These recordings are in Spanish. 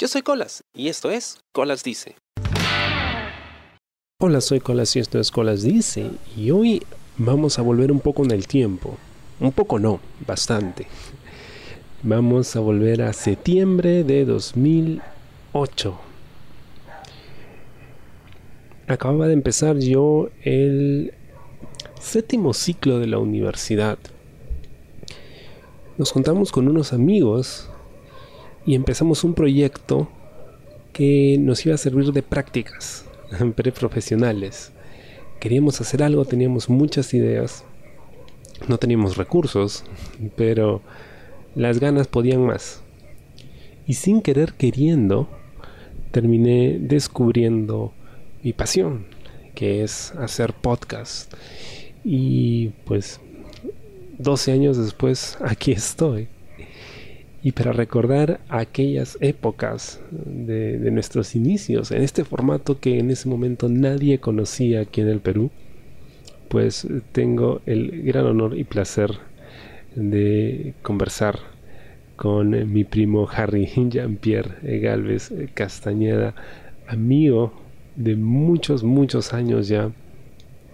Yo soy Colas y esto es Colas Dice. Hola, soy Colas y esto es Colas Dice y hoy vamos a volver un poco en el tiempo. Un poco no, bastante. Vamos a volver a septiembre de 2008. Acababa de empezar yo el séptimo ciclo de la universidad. Nos juntamos con unos amigos y empezamos un proyecto que nos iba a servir de prácticas preprofesionales. Queríamos hacer algo, teníamos muchas ideas, no teníamos recursos, pero las ganas podían más. Y sin querer queriendo, terminé descubriendo mi pasión, que es hacer podcast. Y pues 12 años después, aquí estoy. Y para recordar aquellas épocas de, nuestros inicios, en este formato que en ese momento nadie conocía aquí en el Perú, pues tengo el gran honor y placer de conversar con mi primo Harry Jean-Pierre Galvez Castañeda, amigo de muchos, muchos años ya.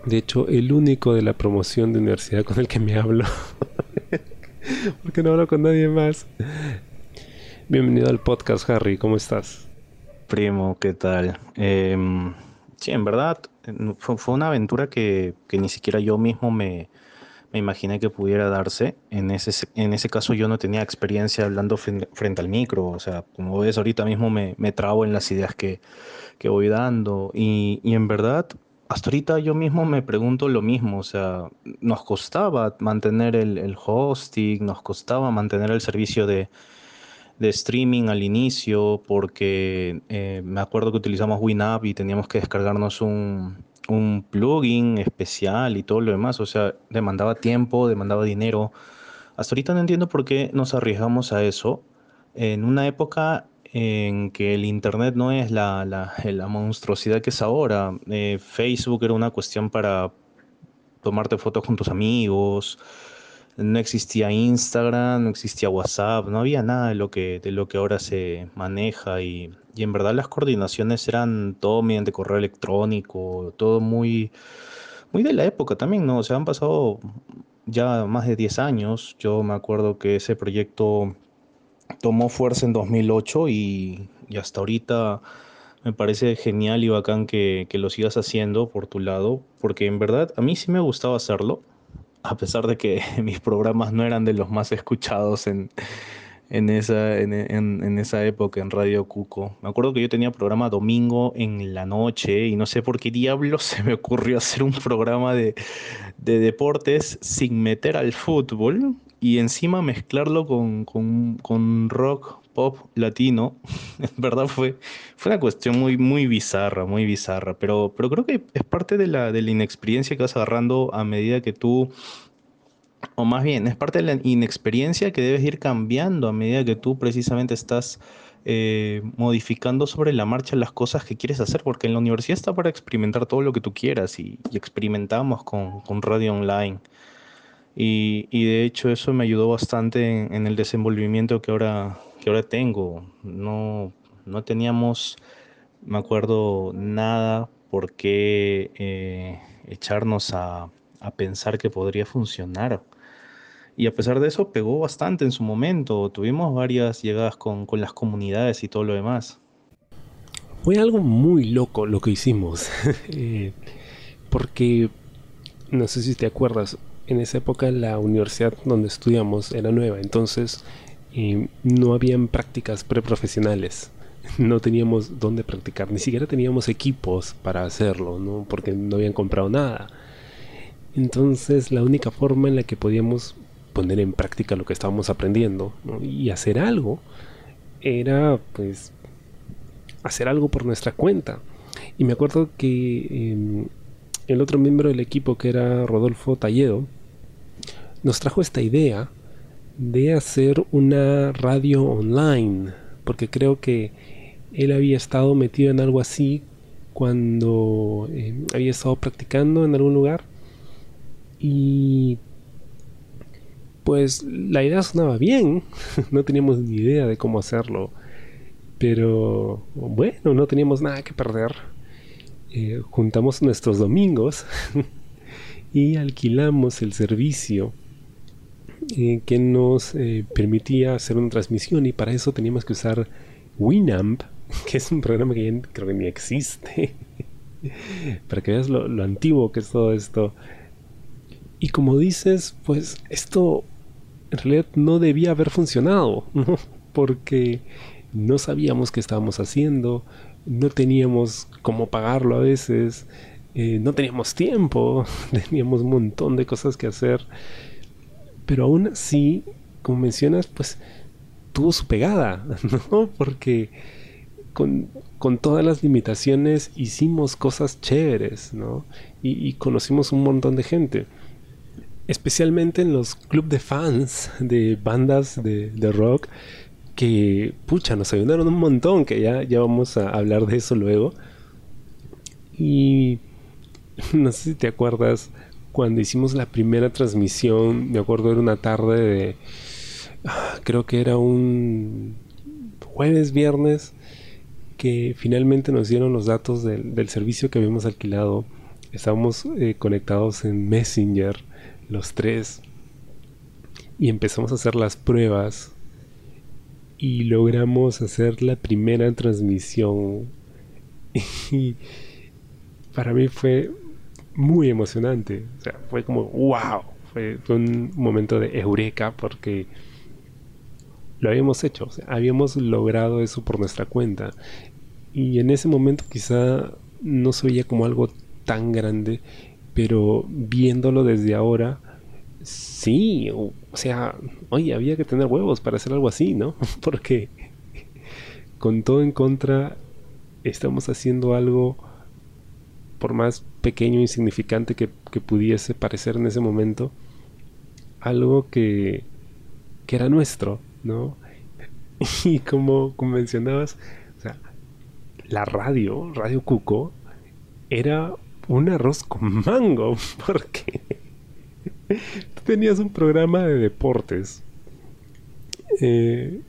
De hecho, el único de la promoción de universidad con el que me hablo. Porque no hablo con nadie más. Bienvenido al podcast, Harry. ¿Cómo estás? Primo, ¿qué tal? Eh, sí, en verdad, fue, una aventura que, que, ni siquiera yo mismo me, me imaginé que pudiera darse. En ese, en ese caso yo no tenía experiencia hablando frente, al micro, o sea, como ves ahorita mismo me, me trago en las ideas que, que voy dando y, y, en verdad hasta ahorita yo mismo me pregunto lo mismo, o sea, nos costaba mantener el, hosting, nos costaba mantener el servicio de, streaming al inicio porque eh, me acuerdo que utilizamos WinUp y teníamos que descargarnos un, un plugin especial y todo lo demás. O sea, demandaba tiempo, demandaba dinero. Hasta ahorita no entiendo por qué nos arriesgamos a eso. En una época en que el Internet no es la, la, monstruosidad que es ahora. Eh, Facebook era una cuestión para tomarte fotos con tus amigos. No existía Instagram, no existía WhatsApp, no había nada de lo que, de lo que ahora se maneja y, y en verdad las coordinaciones eran todo mediante correo electrónico, todo muy, muy de la época también, ¿no? O sea, han pasado ya más de 10 años. Yo me acuerdo que ese proyecto tomó fuerza en 2008 y, y hasta ahorita me parece genial y bacán que, que, lo sigas haciendo por tu lado, porque en verdad a mí sí me gustaba hacerlo, a pesar de que mis programas no eran de los más escuchados en, en esa, en, en, en, esa época en Radio Cuco. Me acuerdo que yo tenía programa domingo en la noche y no sé por qué diablos se me ocurrió hacer un programa de, de deportes sin meter al fútbol y encima mezclarlo con, con, con rock pop latino. En verdad fue, fue una cuestión muy, muy bizarra, muy bizarra, pero, pero creo que es parte de la, de la inexperiencia que vas agarrando a medida que tú o más bien, es parte de la inexperiencia que debes ir cambiando a medida que tú precisamente estás eh, modificando sobre la marcha las cosas que quieres hacer, porque en la universidad está para experimentar todo lo que tú quieras y, y experimentamos con, con, radio online. Y, y, de hecho eso me ayudó bastante en, el desenvolvimiento que ahora, que ahora tengo. No, no teníamos, me acuerdo, nada por qué eh, echarnos a, a pensar que podría funcionar. Y a pesar de eso, pegó bastante en su momento. Tuvimos varias llegadas con, con las comunidades y todo lo demás. Fue algo muy loco lo que hicimos. eh, porque, no sé si te acuerdas, en esa época la universidad donde estudiamos era nueva. Entonces, eh, no habían prácticas preprofesionales. No teníamos dónde practicar. Ni siquiera teníamos equipos para hacerlo, ¿no? Porque no habían comprado nada. Entonces, la única forma en la que podíamos poner en práctica lo que estábamos aprendiendo y hacer algo era pues hacer algo por nuestra cuenta y me acuerdo que eh, el otro miembro del equipo que era Rodolfo Talledo nos trajo esta idea de hacer una radio online porque creo que él había estado metido en algo así cuando eh, había estado practicando en algún lugar y pues la idea sonaba bien, no teníamos ni idea de cómo hacerlo. Pero bueno, no teníamos nada que perder. Eh, juntamos nuestros domingos y alquilamos el servicio eh, que nos eh, permitía hacer una transmisión y para eso teníamos que usar Winamp, que es un programa que creo que ni existe. para que veas lo, antiguo que es todo esto. Y como dices, pues esto en realidad no debía haber funcionado. Porque no sabíamos qué estábamos haciendo, no teníamos cómo pagarlo a veces, eh, no teníamos tiempo, teníamos un montón de cosas que hacer. Pero aún así, como mencionas, pues tuvo su pegada, ¿no? Porque con, todas las limitaciones hicimos cosas chéveres, ¿no? Y, conocimos un montón de gente. Especialmente en los clubes de fans de bandas de, de rock que, pucha, nos ayudaron un montón, que ya, ya vamos a hablar de eso luego. Y no sé si te acuerdas, cuando hicimos la primera transmisión, me acuerdo era una tarde de, ah, creo que era un jueves, viernes, que finalmente nos dieron los datos del, servicio que habíamos alquilado. Estábamos eh, conectados en Messenger, los tres, y empezamos a hacer las pruebas y logramos hacer la primera transmisión. Y para mí fue muy emocionante. O sea, fue como, wow. Fue, un momento de eureka porque lo habíamos hecho. habíamos logrado eso por nuestra cuenta. Y en ese momento quizá no se veía como algo tan grande, pero viéndolo desde ahora, Sí, o, sea, oye, había que tener huevos para hacer algo así, ¿no? Porque con todo en contra estamos haciendo algo, por más pequeño e insignificante que, pudiese parecer en ese momento, algo que, que era nuestro, ¿no? Y como, como mencionabas, o sea, la radio, Radio Cuco, era un arroz con mango, porque Tú tenías un programa de deportes. Eh,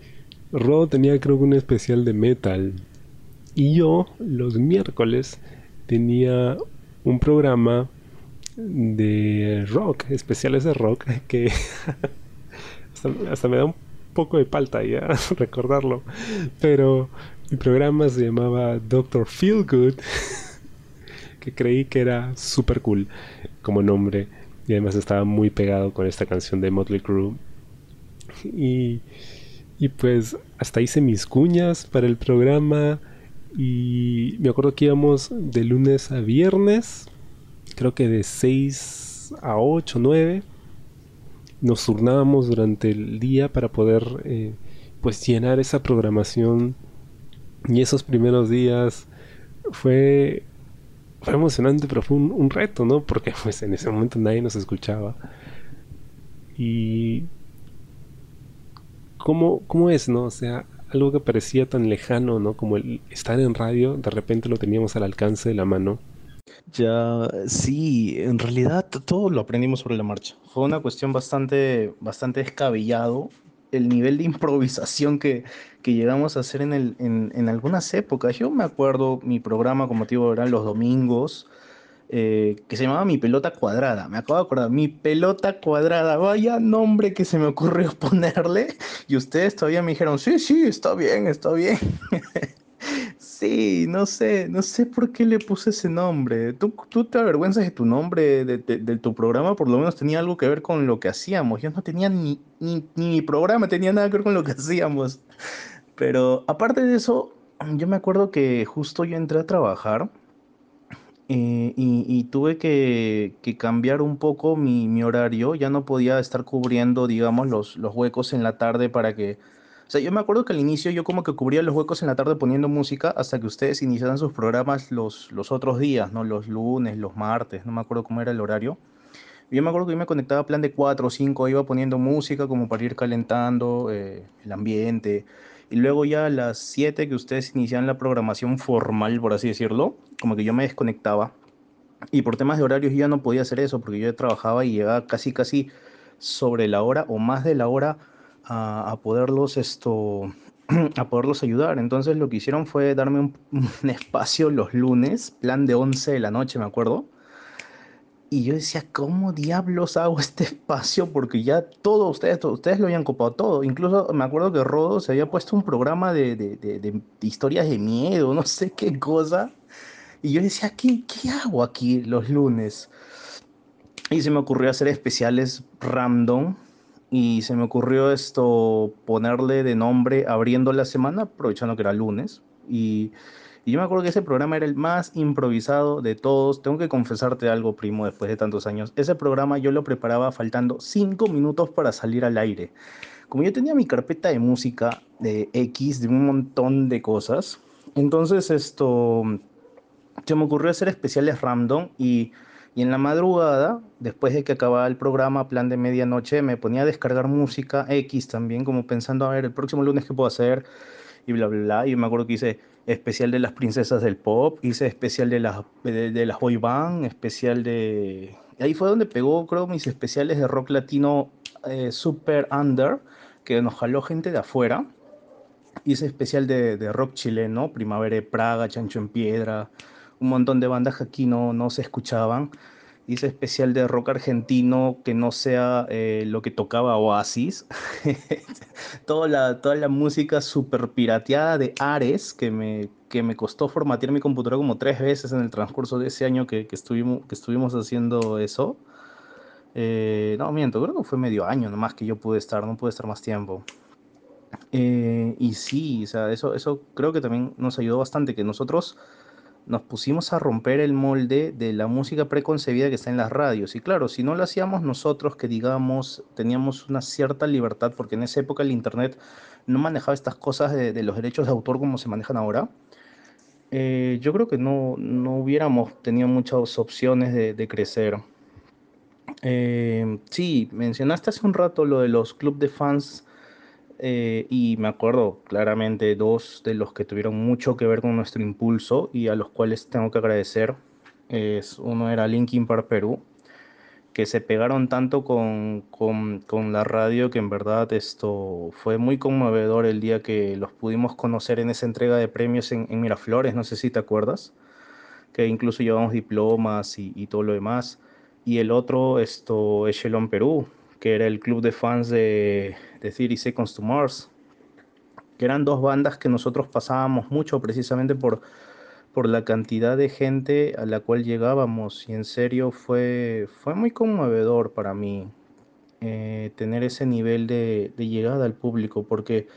Ro tenía creo que un especial de metal. Y yo los miércoles tenía un programa de rock, especiales de rock, que hasta, me da un poco de palta ya recordarlo. Pero mi programa se llamaba Doctor Feelgood, que creí que era super cool como nombre. Y además estaba muy pegado con esta canción de Motley Crue. Y pues hasta hice mis cuñas para el programa. Y me acuerdo que íbamos de lunes a viernes. Creo que de 6 a 8, 9. Nos turnábamos durante el día para poder eh, pues llenar esa programación. Y esos primeros días fue fue emocionante, pero fue un, reto, ¿no? Porque pues en ese momento nadie nos escuchaba. Y ¿cómo, cómo es, no? O sea, algo que parecía tan lejano, ¿no? Como el estar en radio, de repente lo teníamos al alcance de la mano. Ya, sí, en realidad todo lo aprendimos sobre la marcha. Fue una cuestión bastante, bastante descabellado el nivel de improvisación que, que llegamos a hacer en, el, en, en, algunas épocas. Yo me acuerdo mi programa, como motivo eran los domingos, eh, que se llamaba Mi Pelota Cuadrada. Me acabo de acordar, Mi Pelota Cuadrada. Vaya nombre que se me ocurrió ponerle. Y ustedes todavía me dijeron, sí, sí, está bien, está bien. Sí, no sé, no sé por qué le puse ese nombre. ¿Tú, tú te avergüenzas de tu nombre, de, tu programa? Por lo menos tenía algo que ver con lo que hacíamos. Yo no tenía ni, ni, mi programa, tenía nada que ver con lo que hacíamos. Pero aparte de eso, yo me acuerdo que justo yo entré a trabajar eh, y, tuve que, cambiar un poco mi, mi, horario. Ya no podía estar cubriendo, digamos, los, los huecos en la tarde para que o sea, yo me acuerdo que al inicio yo como que cubría los huecos en la tarde poniendo música hasta que ustedes iniciaran sus programas los, los otros días, ¿no? Los lunes, los martes, no me acuerdo cómo era el horario. Yo me acuerdo que yo me conectaba a plan de 4 o 5, iba poniendo música como para ir calentando eh, el ambiente. Y luego ya a las 7 que ustedes iniciaban la programación formal, por así decirlo, como que yo me desconectaba. Y por temas de horarios ya no podía hacer eso porque yo trabajaba y llegaba casi, casi sobre la hora o más de la hora a, poderlos esto, a poderlos ayudar. Entonces lo que hicieron fue darme un, un, espacio los lunes, plan de 11 de la noche, me acuerdo. Y yo decía, ¿cómo diablos hago este espacio? Porque ya todos ustedes, todos ustedes lo habían copado todo. Incluso me acuerdo que Rodo se había puesto un programa de, de, de, de historias de miedo, no sé qué cosa. Y yo decía, ¿qué, ¿qué hago aquí los lunes? Y se me ocurrió hacer especiales random y se me ocurrió esto ponerle de nombre abriendo la semana, aprovechando que era lunes. Y, y, yo me acuerdo que ese programa era el más improvisado de todos. Tengo que confesarte algo, primo, después de tantos años. Ese programa yo lo preparaba faltando cinco minutos para salir al aire. Como yo tenía mi carpeta de música de X, de un montón de cosas, entonces esto se me ocurrió hacer especiales random y y en la madrugada, después de que acababa el programa, plan de medianoche, me ponía a descargar música X también, como pensando, a ver, el próximo lunes qué puedo hacer, y bla, bla, bla. Y me acuerdo que hice especial de las princesas del pop, hice especial de las, de, de las boy band, especial de... Ahí fue donde pegó, creo, mis especiales de rock latino eh, super under, que nos jaló gente de afuera. Hice especial de, de rock chileno, Primavera de Praga, Chancho en Piedra, un montón de bandas que aquí no, no se escuchaban. Hice especial de rock argentino que no sea eh, lo que tocaba Oasis. toda, la, toda la música super pirateada de Ares que me, que me costó formatear mi computadora como tres veces en el transcurso de ese año que, que estuvimos, que estuvimos haciendo eso. Eh, no, miento, creo que fue medio año nomás que yo pude estar, no pude estar más tiempo. Eh, y sí, o sea, eso, eso creo que también nos ayudó bastante, que nosotros nos pusimos a romper el molde de la música preconcebida que está en las radios. Y claro, si no lo hacíamos nosotros, que digamos, teníamos una cierta libertad, porque en esa época el Internet no manejaba estas cosas de, los derechos de autor como se manejan ahora, eh, yo creo que no, no, hubiéramos tenido muchas opciones de, de crecer. Eh, sí, mencionaste hace un rato lo de los clubes de fans eh, y me acuerdo claramente dos de los que tuvieron mucho que ver con nuestro impulso y a los cuales tengo que agradecer. Es, uno era Linkin Park Perú, que se pegaron tanto con, con, con, la radio que en verdad esto fue muy conmovedor el día que los pudimos conocer en esa entrega de premios en, en Miraflores, no sé si te acuerdas, que incluso llevamos diplomas y, y todo lo demás. Y el otro, esto, Echelon Perú, que era el club de fans de, de 30 Seconds to Mars, que eran dos bandas que nosotros pasábamos mucho precisamente por, por la cantidad de gente a la cual llegábamos. Y en serio fue, fue muy conmovedor para mí eh, tener ese nivel de, de, llegada al público porque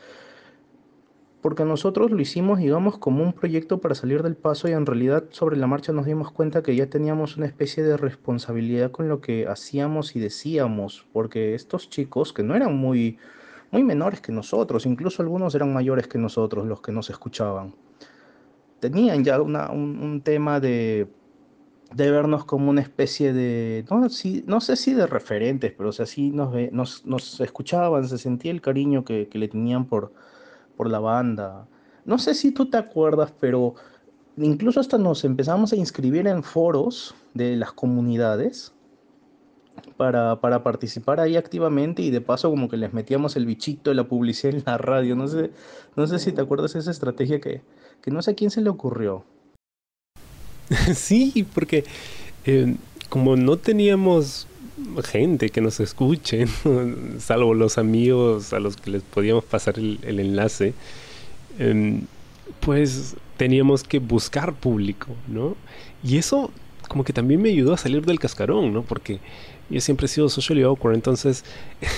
porque nosotros lo hicimos digamos como un proyecto para salir del paso y en realidad sobre la marcha nos dimos cuenta que ya teníamos una especie de responsabilidad con lo que hacíamos y decíamos porque estos chicos que no eran muy muy menores que nosotros, incluso algunos eran mayores que nosotros los que nos escuchaban. Tenían ya una, un, tema de, de, vernos como una especie de, no, si, no sé si de referentes, pero o sea, sí nos, nos, nos escuchaban, se sentía el cariño que, que le tenían por, por la banda. No sé si tú te acuerdas, pero incluso hasta nos empezamos a inscribir en foros de las comunidades para, para, participar ahí activamente y de paso como que les metíamos el bichito de la publicidad en la radio. No sé, no sé si te acuerdas esa estrategia que, que no sé a quién se le ocurrió. Sí, porque eh, como no teníamos gente que nos escuche, salvo los amigos a los que les podíamos pasar el, enlace, eh, pues teníamos que buscar público, ¿no? Y eso como que también me ayudó a salir del cascarón, ¿no? Porque yo siempre he sido socially awkward, entonces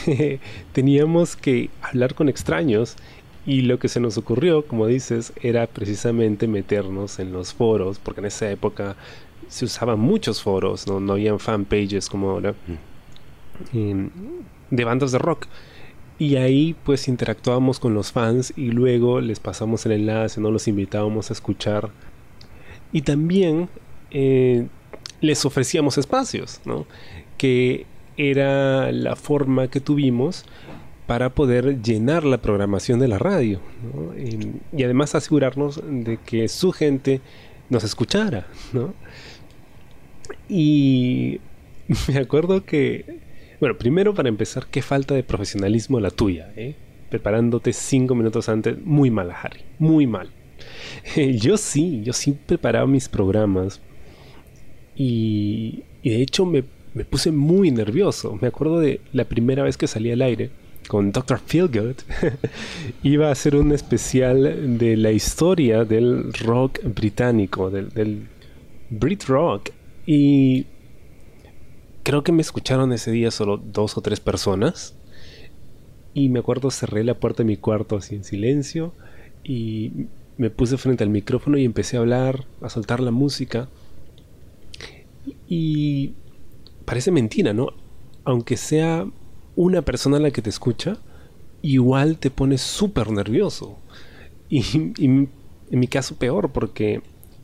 teníamos que hablar con extraños y lo que se nos ocurrió, como dices, era precisamente meternos en los foros, porque en esa época se usaban muchos foros, no, no habían fanpages como ahora, mm. de bandas de rock. Y ahí pues interactuábamos con los fans y luego les pasamos el enlace, no los invitábamos a escuchar. Y también eh, les ofrecíamos espacios, ¿no? que era la forma que tuvimos para poder llenar la programación de la radio ¿no? y, y, además asegurarnos de que su gente nos escuchara ¿no? Y me acuerdo que bueno primero para empezar qué falta de profesionalismo la tuya ¿eh? preparándote cinco minutos antes. Muy mal, Harry. Muy mal. yo sí, yo sí preparaba mis programas. Y, de hecho me, me, puse muy nervioso. Me acuerdo de la primera vez que salí al aire con Dr. Feelgood. Iba a hacer un especial de la historia del rock británico, del Brit Rock. Y creo que me escucharon ese día solo dos o tres personas. Y me acuerdo cerré la puerta de mi cuarto así en silencio y me puse frente al micrófono y empecé a hablar, a soltar la música. Y parece mentira, ¿no? Aunque sea una persona la que te escucha, igual te pones súper nervioso. Y, y, en mi caso peor, porque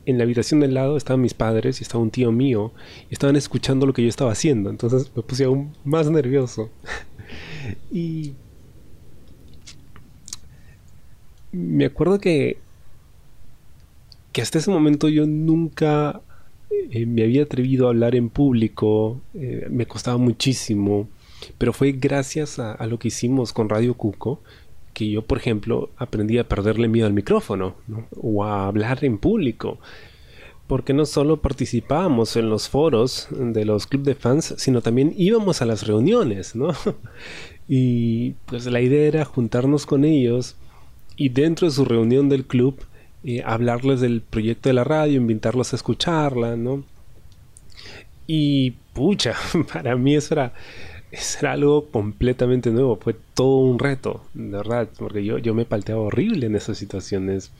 en la habitación del lado estaban mis padres y estaba un tío mío y estaban escuchando lo que yo estaba haciendo. Entonces me puse aún más nervioso. y me acuerdo que que hasta ese momento yo nunca eh, me había atrevido a hablar en público, eh, me costaba muchísimo, pero fue gracias a, a, lo que hicimos con Radio Cuco que yo, por ejemplo, aprendí a perderle miedo al micrófono ¿no? o a hablar en público. Porque no solo participábamos en los foros de los clubes de fans, sino también íbamos a las reuniones, ¿no? Y pues la idea era juntarnos con ellos y dentro de su reunión del club eh, hablarles del proyecto de la radio, invitarlos a escucharla, ¿no? Y pucha, para mí eso era era algo completamente nuevo, fue todo un reto, de verdad, porque yo, yo me palteaba horrible en esas situaciones.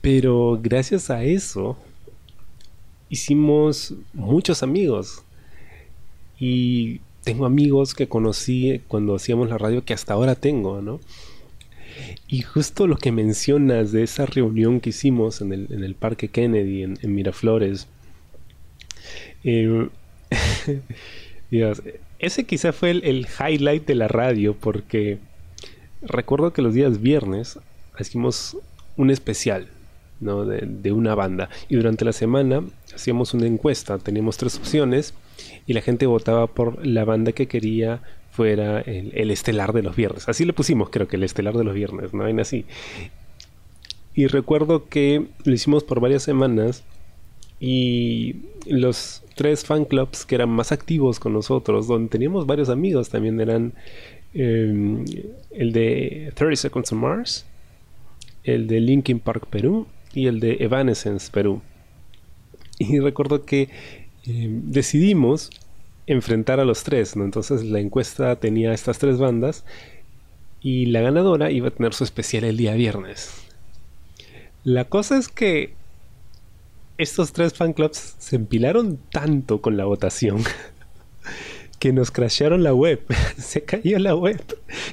Pero gracias a eso hicimos muchos amigos. Y tengo amigos que conocí cuando hacíamos la radio que hasta ahora tengo, ¿no? Y justo lo que mencionas de esa reunión que hicimos en el, en el Parque Kennedy, en, Miraflores, eh, Dios, ese quizá fue el, highlight de la radio porque recuerdo que los días viernes hicimos un especial ¿no? de, de, una banda y durante la semana hacíamos una encuesta, teníamos tres opciones y la gente votaba por la banda que quería fuera el, el, estelar de los viernes. Así le pusimos, creo que el estelar de los viernes, ¿no? En así. Y recuerdo que lo hicimos por varias semanas y los tres fan clubs que eran más activos con nosotros, donde teníamos varios amigos, también eran eh, el de 30 Seconds to Mars, el de Linkin Park Perú y el de Evanescence Perú. Y recuerdo que eh, decidimos enfrentar a los tres, ¿no? Entonces la encuesta tenía estas tres bandas y la ganadora iba a tener su especial el día viernes. La cosa es que estos tres fan clubs se empilaron tanto con la votación que nos crashearon la web. se cayó la web.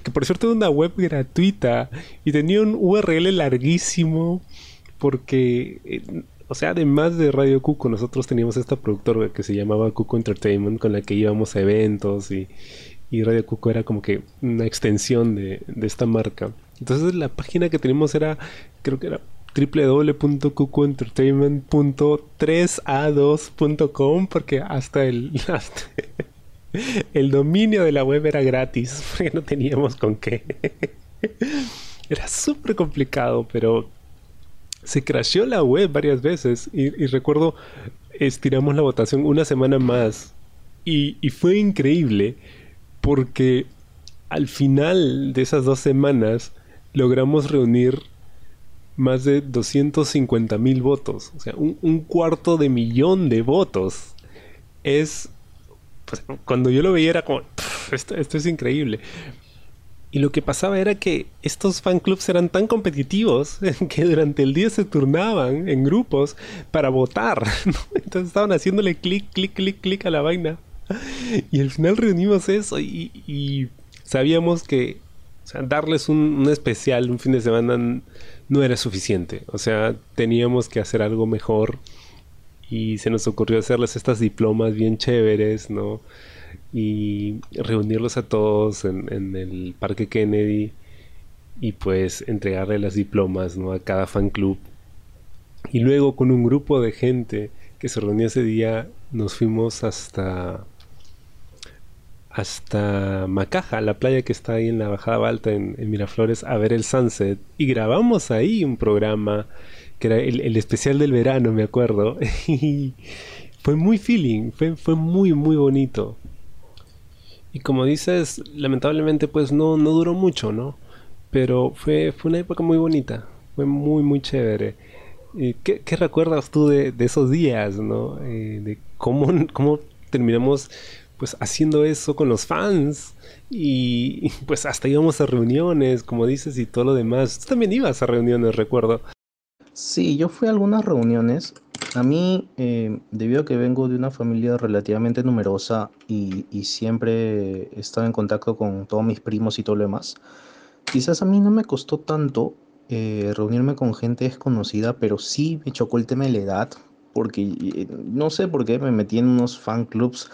Que por cierto era una web gratuita y tenía un URL larguísimo porque, eh, o sea, además de Radio Cuco, nosotros teníamos esta productora que se llamaba Cuco Entertainment con la que íbamos a eventos y, y Radio Cuco era como que una extensión de, de esta marca. Entonces la página que teníamos era, creo que era www.cucoentertainment.3a2.com porque hasta el, el dominio de la web era gratis porque no teníamos con qué. Era súper complicado, pero se crasheó la web varias veces y, recuerdo estiramos la votación una semana más y fue increíble porque al final de esas dos semanas logramos reunir más de 250 mil votos. O sea, un, cuarto de millón de votos. Es. Pues, cuando yo lo veía era como. Esto, esto, es increíble. Y lo que pasaba era que estos fan clubs eran tan competitivos que durante el día se turnaban en grupos para votar. Entonces estaban haciéndole clic, clic, clic, clic a la vaina. Y al final reunimos eso y, sabíamos que darles un, un especial un fin de semana no era suficiente. O sea, teníamos que hacer algo mejor y se nos ocurrió hacerles estas diplomas bien chéveres, ¿no? Y reunirlos a todos en, el Parque Kennedy y pues entregarle las diplomas, ¿no? A cada fan club. Y luego con un grupo de gente que se reunió ese día, nos fuimos hasta hasta Macaja, la playa que está ahí en la Bajada Balta en, Miraflores, a ver el sunset. Y grabamos ahí un programa que era el, especial del verano, me acuerdo. y fue muy feeling, fue, fue muy, muy bonito. Y como dices, lamentablemente pues no, no duró mucho, ¿no? Pero fue, fue una época muy bonita, fue muy, muy chévere. ¿Qué, ¿Qué, recuerdas tú de, de esos días, ¿no? Eh, de cómo, cómo terminamos pues haciendo eso con los fans y pues hasta íbamos a reuniones, como dices, y todo lo demás. Tú también ibas a reuniones, recuerdo. Sí, yo fui a algunas reuniones. A mí, eh, debido a que vengo de una familia relativamente numerosa y, siempre he estado en contacto con todos mis primos y todo lo demás, quizás a mí no me costó tanto eh, reunirme con gente desconocida, pero sí me chocó el tema de la edad, porque eh, no sé por qué me metí en unos fan clubs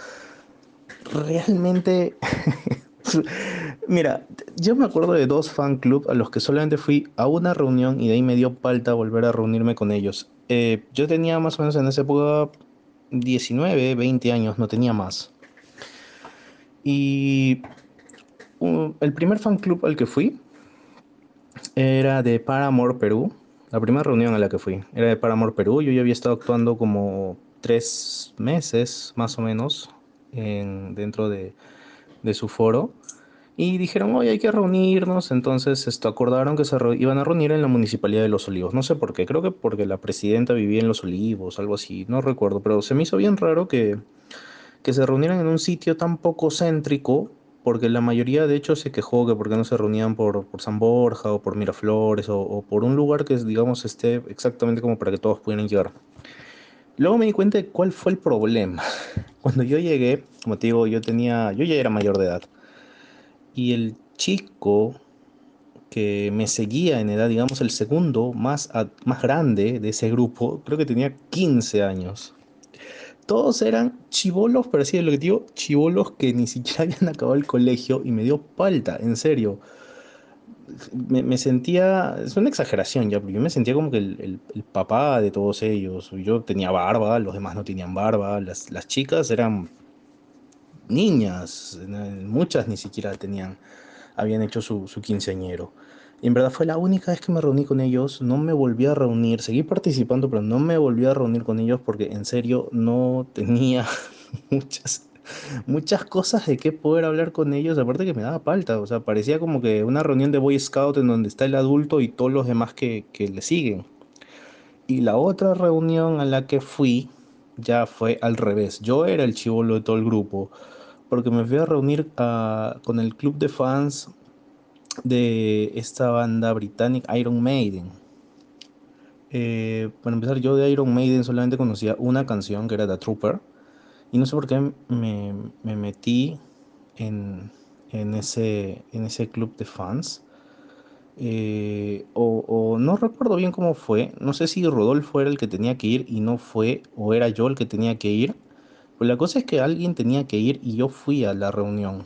realmente... Mira, yo me acuerdo de dos fan club a los que solamente fui a una reunión y de ahí me dio palta volver a reunirme con ellos. Eh, yo tenía más o menos en esa época 19, 20 años, no tenía más. Y el primer fan club al que fui era de Paramore Perú. La primera reunión a la que fui era de Paramore Perú. Yo ya había estado actuando como tres meses más o menos dentro de, su foro. Y dijeron, hoy hay que reunirnos. Entonces esto, acordaron que se iban a reunir en la Municipalidad de Los Olivos. No sé por qué, creo que porque la presidenta vivía en Los Olivos, algo así, no recuerdo. Pero se me hizo bien raro que, que se reunieran en un sitio tan poco céntrico. Porque la mayoría de hecho se quejó que porque no se reunían por, por San Borja o por Miraflores o, o por un lugar que digamos esté exactamente como para que todos pudieran llegar. Luego me di cuenta de cuál fue el problema. Cuando yo llegué, como te digo, yo tenía, yo ya era mayor de edad. Y el chico que me seguía en edad, digamos el segundo más, más grande de ese grupo, creo que tenía 15 años. Todos eran chivolos, pero así de lo que digo, chivolos que ni siquiera habían acabado el colegio y me dio palta, en serio me, sentía, es una exageración ya, yo me sentía como que el, papá de todos ellos. Yo tenía barba, los demás no tenían barba, las, chicas eran niñas, muchas ni siquiera tenían, habían hecho su, su quinceañero. Y en verdad fue la única vez que me reuní con ellos, no me volví a reunir, seguí participando, pero no me volví a reunir con ellos porque en serio no tenía muchas muchas cosas de qué poder hablar con ellos, aparte que me daba palta, o sea, parecía como que una reunión de Boy Scout en donde está el adulto y todos los demás que, le siguen. Y la otra reunión a la que fui ya fue al revés, yo era el chivolo de todo el grupo, porque me fui a reunir ah, con el club de fans de esta banda británica Iron Maiden. Eh, para empezar, yo de Iron Maiden solamente conocía una canción que era The Trooper y no sé por qué me, metí en, ese, en ese club de fans. Eh, o, no recuerdo bien cómo fue. No sé si Rodolfo era el que tenía que ir y no fue, o era yo el que tenía que ir. Pues la cosa es que alguien tenía que ir y yo fui a la reunión.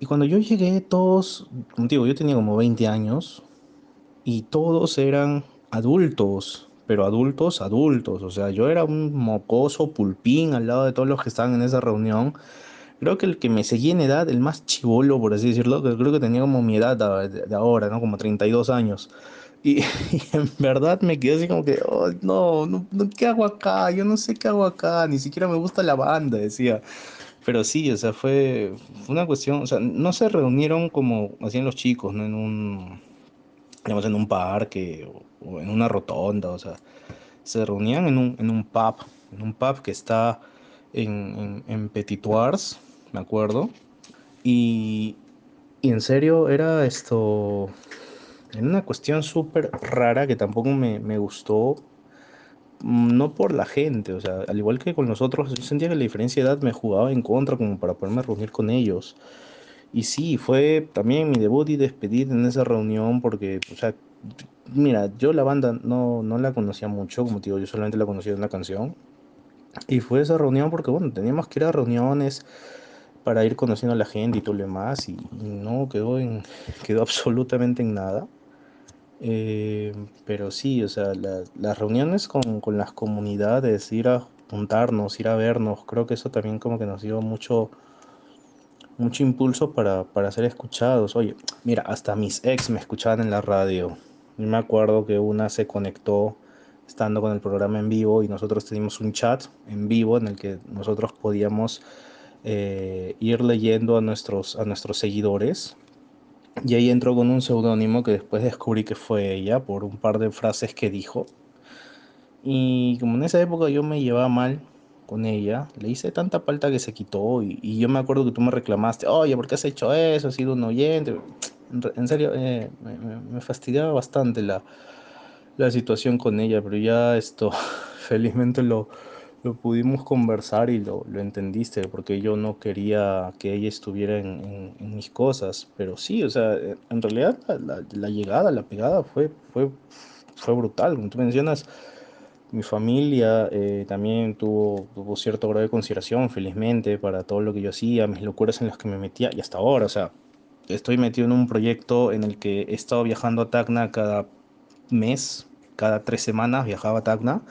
Y cuando yo llegué, todos, contigo, yo tenía como 20 años y todos eran adultos pero adultos, adultos. O sea, yo era un mocoso pulpín al lado de todos los que estaban en esa reunión. Creo que el que me seguía en edad, el más chivolo, por así decirlo, creo que tenía como mi edad de ahora, ¿no? Como 32 años. Y, en verdad me quedé así como que, oh, no, no, ¿qué hago acá? Yo no sé qué hago acá, ni siquiera me gusta la banda, decía. Pero sí, o sea, fue, fue una cuestión, o sea, no se reunieron como hacían los chicos, ¿no? En un, digamos, en un parque o, en una rotonda, o sea, se reunían en un, en un pub, en un pub que está en, en, Petitoires, me acuerdo, y, y en serio era esto, en una cuestión súper rara que tampoco me, me gustó, mm, no por la gente, o sea, al igual que con los otros, yo sentía que la diferencia de edad me jugaba en contra como para poderme reunir con ellos. Y sí, fue también mi debut y despedida en esa reunión porque, o sea, mira, yo la banda no, no la conocía mucho, como te digo, yo solamente la conocía en la canción. Y fue esa reunión porque, bueno, teníamos que ir a reuniones para ir conociendo a la gente y todo lo demás y, no quedó, en, quedó absolutamente en nada. Eh, pero sí, o sea, las reuniones con, con, las comunidades, ir a juntarnos, ir a vernos. Creo que eso también como que nos dio mucho, mucho impulso para, para ser escuchados. Oye, mira, hasta mis ex me escuchaban en la radio. Yo me acuerdo que una se conectó estando con el programa en vivo y nosotros teníamos un chat en vivo en el que nosotros podíamos eh, ir leyendo a nuestros, a nuestros seguidores. Y ahí entró con un seudónimo que después descubrí que fue ella por un par de frases que dijo. Y como en esa época yo me llevaba mal con ella, le hice tanta falta que se quitó. Y, yo me acuerdo que tú me reclamaste, oye, ¿por qué has hecho eso? Has sido un oyente. En serio, eh, me, me, fastidiaba bastante la, la situación con ella, pero ya esto, felizmente lo, lo pudimos conversar y lo, lo, entendiste, porque yo no quería que ella estuviera en, en, mis cosas, pero sí, o sea, en realidad la, la, llegada, la pegada fue, fue, fue brutal, como tú mencionas, mi familia eh, también tuvo, tuvo cierto grado de consideración, felizmente, para todo lo que yo hacía, mis locuras en las que me metía, y hasta ahora, o sea, estoy metido en un proyecto en el que he estado viajando a Tacna cada mes, cada tres semanas viajaba a Tacna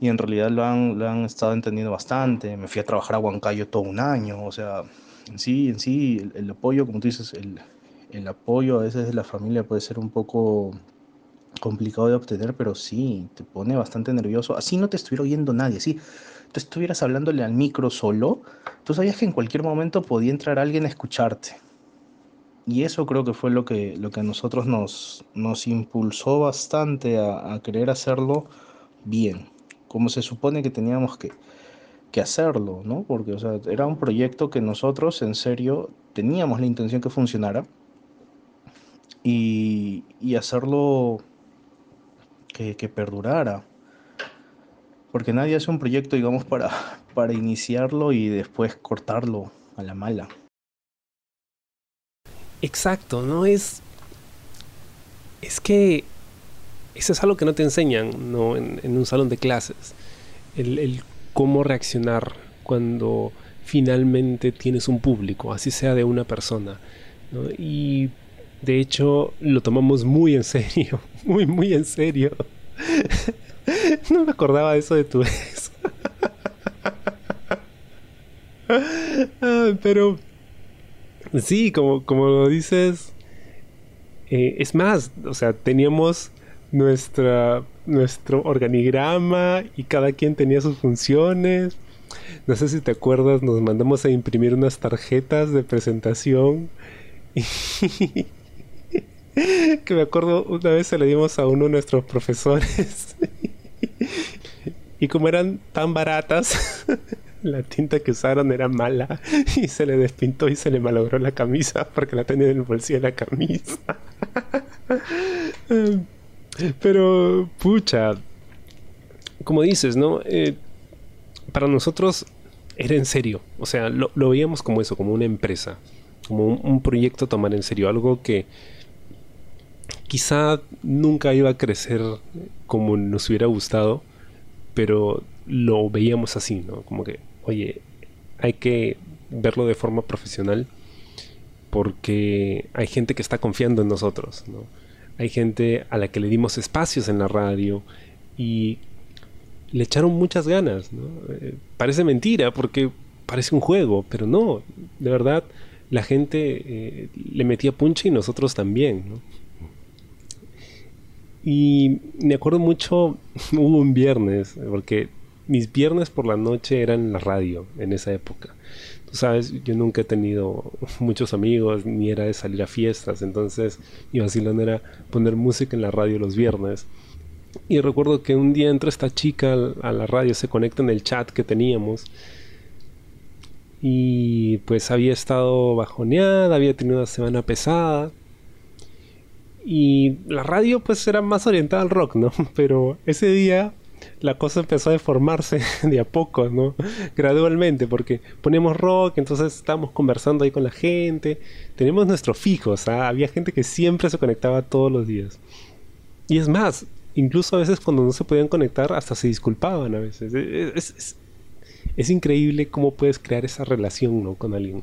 y en realidad lo han, lo han estado entendiendo bastante. Me fui a trabajar a Huancayo todo un año, o sea, en sí, en sí, el, apoyo, como tú dices, el, el, apoyo a veces de la familia puede ser un poco complicado de obtener, pero sí, te pone bastante nervioso. Así no te estuviera oyendo nadie, sí. Tú estuvieras hablándole al micro solo, tú sabías que en cualquier momento podía entrar alguien a escucharte. Y eso creo que fue lo que, lo que a nosotros nos, nos impulsó bastante a, a querer hacerlo bien como se supone que teníamos que, que hacerlo, ¿no? Porque, o sea, era un proyecto que nosotros, en serio, teníamos la intención que funcionara y, y hacerlo que, perdurara. Porque nadie hace un proyecto, digamos, para, para iniciarlo y después cortarlo a la mala. Exacto, ¿no? Es. Es que eso es algo que no te enseñan ¿no? en, en un salón de clases. El, el, cómo reaccionar cuando finalmente tienes un público, así sea de una persona. ¿no? Y de hecho lo tomamos muy en serio, muy, muy en serio. no me acordaba de eso de tu ex. Pero sí, como, como lo dices, eh, es más, o sea, teníamos nuestra, nuestro organigrama y cada quien tenía sus funciones. No sé si te acuerdas, nos mandamos a imprimir unas tarjetas de presentación. que me acuerdo una vez se le dimos a uno de nuestros profesores. y como eran tan baratas, la tinta que usaron era mala y se le despintó y se le malogró la camisa porque la tenía en el bolsillo de la camisa. Pero, pucha, como dices, ¿no? Eh, para nosotros era en serio. O sea, lo, lo, veíamos como eso, como una empresa, como un, un, proyecto a tomar en serio, algo que quizá nunca iba a crecer como nos hubiera gustado, pero lo veíamos así, ¿no? Como que, oye, hay que verlo de forma profesional porque hay gente que está confiando en nosotros, ¿no? hay gente a la que le dimos espacios en la radio y le echaron muchas ganas. ¿no? Eh, parece mentira porque parece un juego, pero no, de verdad la gente eh, le metía punche y nosotros también. ¿no? Y me acuerdo mucho, hubo un viernes, porque mis viernes por la noche eran la radio en esa época sabes, yo nunca he tenido muchos amigos, ni era de salir a fiestas, entonces mi vacilón era poner música en la radio los viernes. Y recuerdo que un día entra esta chica a la radio, se conecta en el chat que teníamos. Y pues había estado bajoneada, había tenido una semana pesada. Y la radio pues era más orientada al rock, ¿no? Pero ese día la cosa empezó a deformarse de a poco, ¿no? Gradualmente, porque poníamos rock, entonces estábamos conversando ahí con la gente, tenemos nuestros fijos, ¿ah? había gente que siempre se conectaba todos los días. Y es más, incluso a veces cuando no se podían conectar, hasta se disculpaban a veces. Es, es, es increíble cómo puedes crear esa relación, ¿no? Con alguien.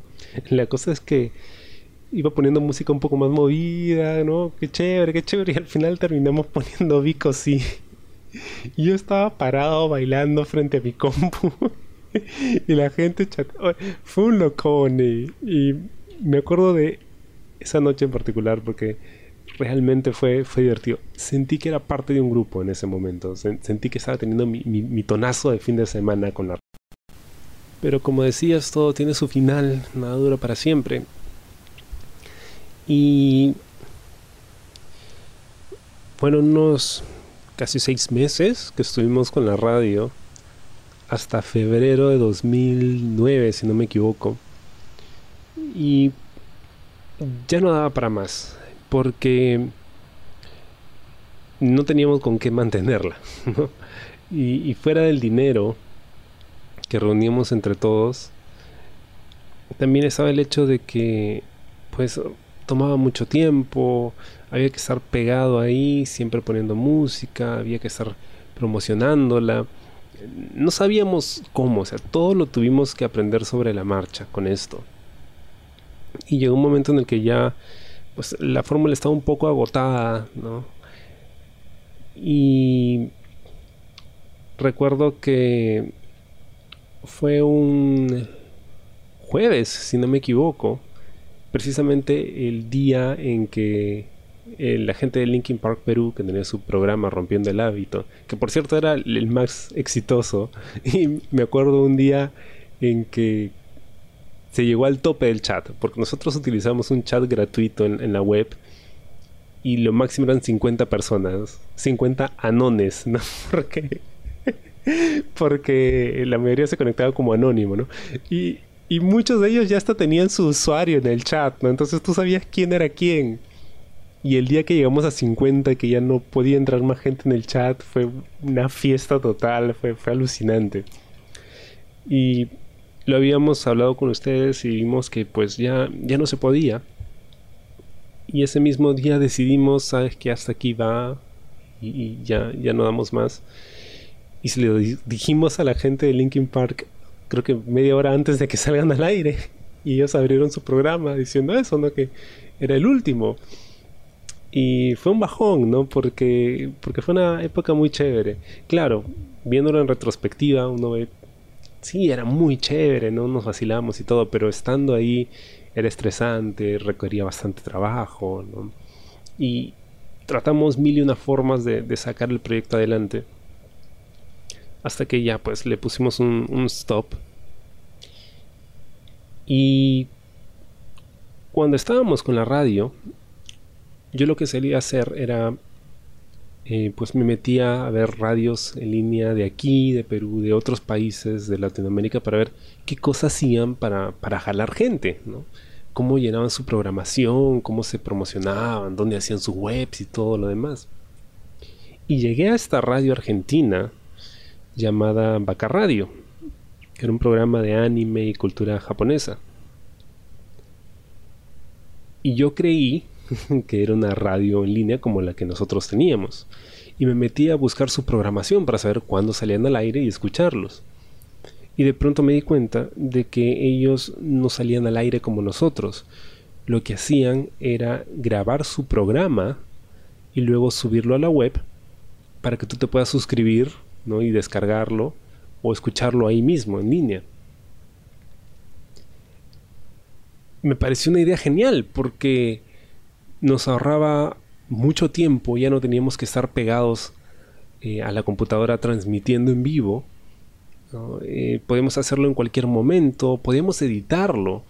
La cosa es que iba poniendo música un poco más movida, ¿no? Qué chévere, qué chévere, y al final terminamos poniendo Vico sí Y yo estaba parado bailando frente a mi compu. y la gente chat... Fue un locón. Y, y, me acuerdo de esa noche en particular porque realmente fue, fue divertido. Sentí que era parte de un grupo en ese momento. Sentí que estaba teniendo mi, mi, mi tonazo de fin de semana con la... Pero como decías, todo tiene su final, nada dura para siempre. Y fueron unos casi seis meses que estuvimos con la radio hasta febrero de 2009, si no me equivoco. Y ya no daba para más, porque no teníamos con qué mantenerla. Y, y, fuera del dinero que reuníamos entre todos, también estaba el hecho de que, pues, tomaba mucho tiempo, había que estar pegado ahí, siempre poniendo música, había que estar promocionándola. No sabíamos cómo, o sea, todo lo tuvimos que aprender sobre la marcha con esto. Y llegó un momento en el que ya pues la fórmula estaba un poco agotada, ¿no? Y recuerdo que fue un jueves, si no me equivoco, precisamente el día en que la gente de Linkin Park Perú, que tenía su programa Rompiendo el Hábito, que por cierto era el más exitoso, y me acuerdo un día en que se llegó al tope del chat, porque nosotros utilizamos un chat gratuito en, la web y lo máximo eran 50 personas, 50 anones, ¿no? Porque, porque la mayoría se conectaba como anónimo, ¿no? Y, y muchos de ellos ya hasta tenían su usuario en el chat, ¿no? Entonces tú sabías quién era quién. Y el día que llegamos a 50, que ya no podía entrar más gente en el chat, fue una fiesta total, fue, fue alucinante. Y lo habíamos hablado con ustedes y vimos que pues ya, ya no se podía. Y ese mismo día decidimos, sabes que hasta aquí va y, ya, ya no damos más. Y se le dijimos a la gente de Linkin Park, creo que media hora antes de que salgan al aire. Y ellos abrieron su programa diciendo eso, ¿no? Que era el último. Y fue un bajón, ¿no? Porque, porque fue una época muy chévere. Claro, viéndolo en retrospectiva, uno ve, sí, era muy chévere, ¿no? Nos vacilamos y todo, pero estando ahí era estresante, requería bastante trabajo, ¿no? Y tratamos mil y una formas de, de sacar el proyecto adelante hasta que ya pues le pusimos un, stop. Y cuando estábamos con la radio, yo lo que solía hacer era, eh, pues me metía a ver radios en línea de aquí, de Perú, de otros países de Latinoamérica para ver qué cosas hacían para, para jalar gente, ¿no? Cómo llenaban su programación, cómo se promocionaban, dónde hacían sus webs y todo lo demás. Y llegué a esta radio argentina llamada Baka Radio, que era un programa de anime y cultura japonesa. Y yo creí que era una radio en línea como la que nosotros teníamos. Y me metí a buscar su programación para saber cuándo salían al aire y escucharlos. Y de pronto me di cuenta de que ellos no salían al aire como nosotros. Lo que hacían era grabar su programa y luego subirlo a la web para que tú te puedas suscribir y descargarlo o escucharlo ahí mismo en línea. Me pareció una idea genial porque nos ahorraba mucho tiempo, ya no teníamos que estar pegados eh, a la computadora transmitiendo en vivo. Eh, podemos hacerlo en cualquier momento, podemos editarlo,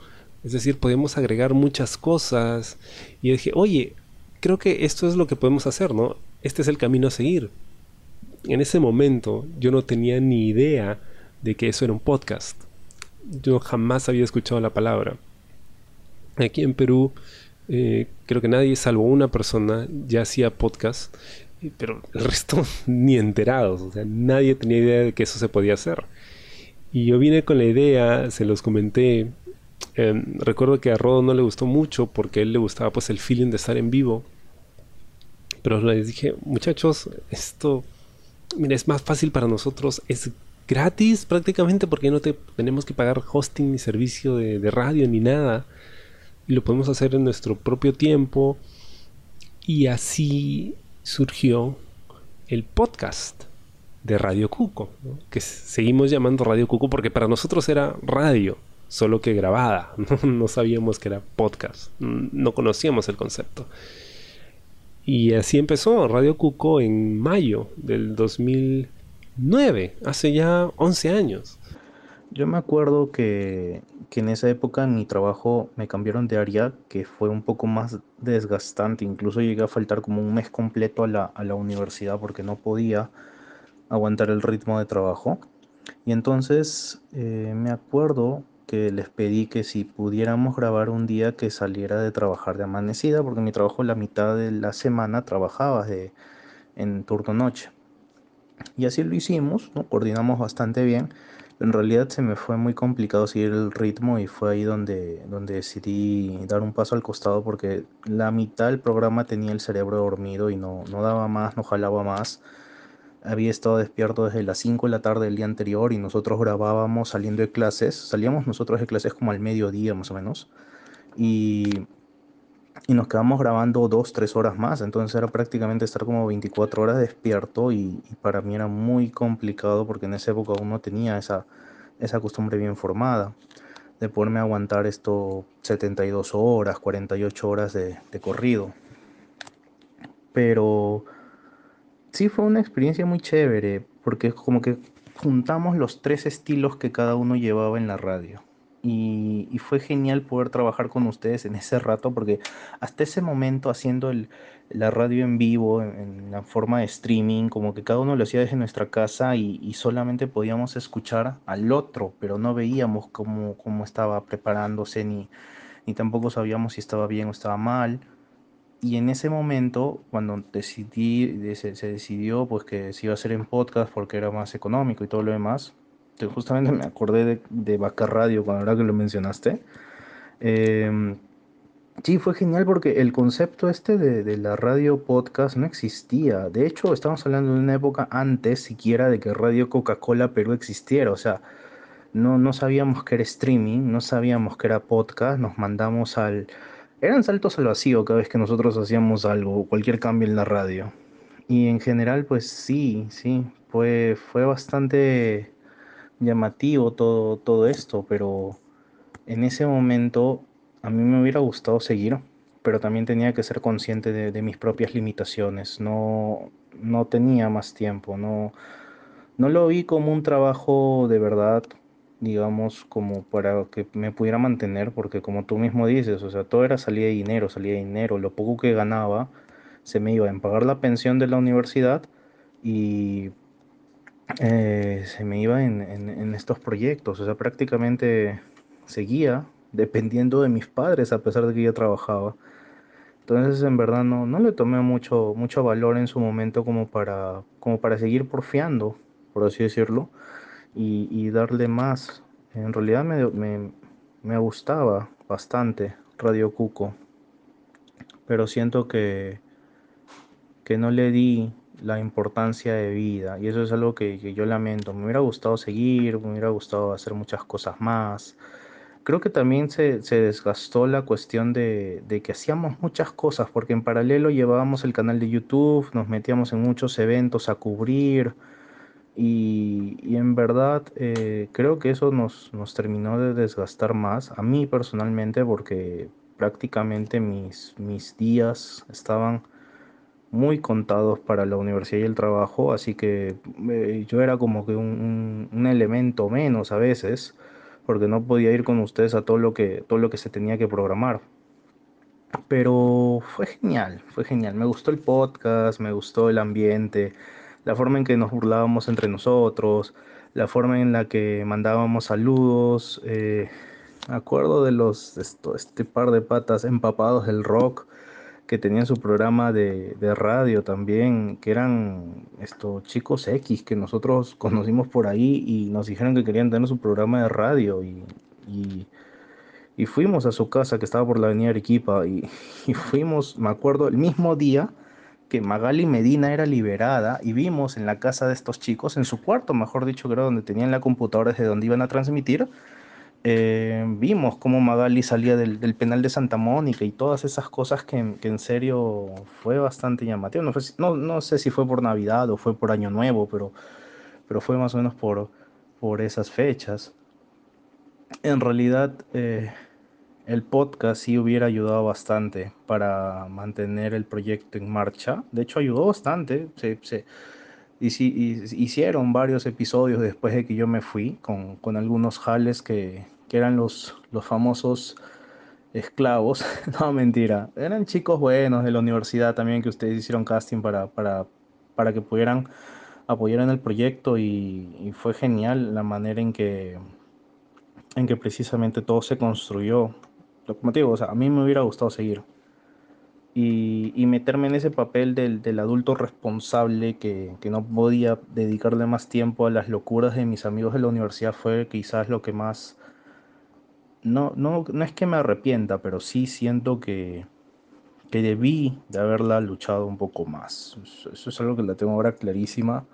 es decir, podemos agregar muchas cosas. Y dije, oye, creo que esto es lo que podemos hacer, ¿no? Este es el camino a seguir en ese momento yo no tenía ni idea de que eso era un podcast. Yo jamás había escuchado la palabra. Aquí en Perú, eh, creo que nadie, salvo una persona, ya hacía podcast, pero el resto ni enterados. O sea, nadie tenía idea de que eso se podía hacer. Y yo vine con la idea, se los comenté. Em, recuerdo que a Rodo no le gustó mucho porque a él le gustaba pues el feeling de estar en vivo. Pero les dije, muchachos, esto mira, es más fácil para nosotros, es gratis prácticamente porque no te, tenemos que pagar hosting ni servicio de, de radio ni nada. Y lo podemos hacer en nuestro propio tiempo. Y así surgió el podcast. de Radio Cuco, que seguimos llamando Radio Cuco porque para nosotros era radio, solo que grabada, no sabíamos que era podcast, no conocíamos el concepto. Y así empezó Radio Cuco en mayo del 2009, hace ya 11 años. Yo me acuerdo que, en esa época en mi trabajo me cambiaron de área, que fue un poco más desgastante. Incluso llegué a faltar como un mes completo a la, universidad porque no podía aguantar el ritmo de trabajo. Y entonces eh, me acuerdo que les pedí que si pudiéramos grabar un día que saliera de trabajar de amanecida, porque mi trabajo la mitad de la semana trabajaba de, en turno noche. Y así lo hicimos, ¿no? coordinamos bastante bien en realidad se me fue muy complicado seguir el ritmo y fue ahí donde, donde decidí dar un paso al costado porque la mitad del programa tenía el cerebro dormido y no, no daba más, no jalaba más. Había estado despierto desde las 5 de la tarde del día anterior y nosotros grabábamos saliendo de clases. Salíamos nosotros de clases como al mediodía más o menos. Y y nos quedamos grabando dos, tres horas más. Entonces era prácticamente estar como 24 horas despierto y, para mí era muy complicado porque en esa época uno tenía esa, esa costumbre bien formada de poderme aguantar esto 72 horas, 48 horas de, de corrido. Pero sí fue una experiencia muy chévere porque como que juntamos los tres estilos que cada uno llevaba en la radio y, fue genial poder trabajar con ustedes en ese rato porque hasta ese momento haciendo la radio en vivo, en, la forma de streaming, como que cada uno lo hacía desde nuestra casa y, solamente podíamos escuchar al otro, pero no veíamos cómo, cómo estaba preparándose ni, ni tampoco sabíamos si estaba bien o estaba mal. Y en ese momento, cuando decidí, se, decidió pues que se iba a hacer en podcast porque era más económico y todo lo demás, justamente me acordé de, de Vaca Radio cuando ahora que lo mencionaste. Em, sí, fue genial porque el concepto este de, la radio podcast no existía. De hecho, estamos hablando de una época antes siquiera de que Radio Coca-Cola Perú existiera. O sea, no, no sabíamos que era streaming, no sabíamos que era podcast, nos mandamos al... Eran saltos al vacío cada vez que nosotros hacíamos algo, cualquier cambio en la radio. Y en general, pues sí, sí, fue, fue bastante llamativo todo, todo esto, pero en ese momento a mí me hubiera gustado seguir, pero también tenía que ser consciente de, mis propias limitaciones. No, no tenía más tiempo, no, no lo vi como un trabajo de verdad, digamos, como para que me pudiera mantener, porque como tú mismo dices, o sea, todo era salida de dinero, salida de dinero, lo poco que ganaba se me iba en pagar la pensión de la universidad y eh, se me iba en, estos proyectos, o sea, prácticamente seguía dependiendo de mis padres a pesar de que yo trabajaba. Entonces, en verdad, no, no le tomé mucho, mucho valor en su momento como para, como para seguir porfiando, por así decirlo, y, darle más. En realidad me, me gustaba bastante Radio Cuco, pero siento que, que no le di la importancia de vida y eso es algo que, yo lamento. Me hubiera gustado seguir, me hubiera gustado hacer muchas cosas más. Creo que también se, desgastó la cuestión de, que hacíamos muchas cosas, porque en paralelo llevábamos el canal de YouTube, nos metíamos en muchos eventos a cubrir y, en verdad eh, creo que eso nos, nos terminó de desgastar más, a mí personalmente, porque prácticamente mis, mis días estaban muy contados para la universidad y el trabajo, así que eh, yo era como que un, elemento menos a veces, porque no podía ir con ustedes a todo lo que, todo lo que se tenía que programar. Pero fue genial, fue genial. Me gustó el podcast, me gustó el ambiente, la forma en que nos burlábamos entre nosotros, la forma en la que mandábamos saludos. Eh, me acuerdo de los, este par de patas empapados del rock que tenían su programa de, radio también, que eran estos chicos X que nosotros conocimos por ahí y nos dijeron que querían tener su programa de radio y, y, fuimos a su casa que estaba por la avenida Arequipa y fuimos, me acuerdo, el mismo día que Magali Medina era liberada y vimos en la casa de estos chicos, en su cuarto, mejor dicho, que era donde tenían la computadora desde donde iban a transmitir, eh, vimos cómo Magali salía del, penal de Santa Mónica y todas esas cosas que, en serio fue bastante llamativo. No, no, sé si fue por Navidad o fue por Año Nuevo, pero pero fue más o menos por, por esas fechas. En realidad, eh, el podcast sí hubiera ayudado bastante para mantener el proyecto en marcha. De hecho, ayudó bastante. Se, se hicieron varios episodios después de que yo me fui, con, con algunos jales que, que eran los, los famosos esclavos. no, mentira. Eran chicos buenos de la universidad también que ustedes hicieron casting para, para, para que pudieran apoyar en el proyecto y, fue genial la manera en que, en que precisamente todo se construyó. Como te digo, o sea, a mí me hubiera gustado seguir. Y, y meterme en ese papel del, del adulto responsable que, que, no podía dedicarle más tiempo a las locuras de mis amigos de la universidad fue quizás lo que más no, no, no es que me arrepienta, pero sí siento que, que debí de haberla luchado un poco más. Eso, es algo que la tengo ahora clarísima.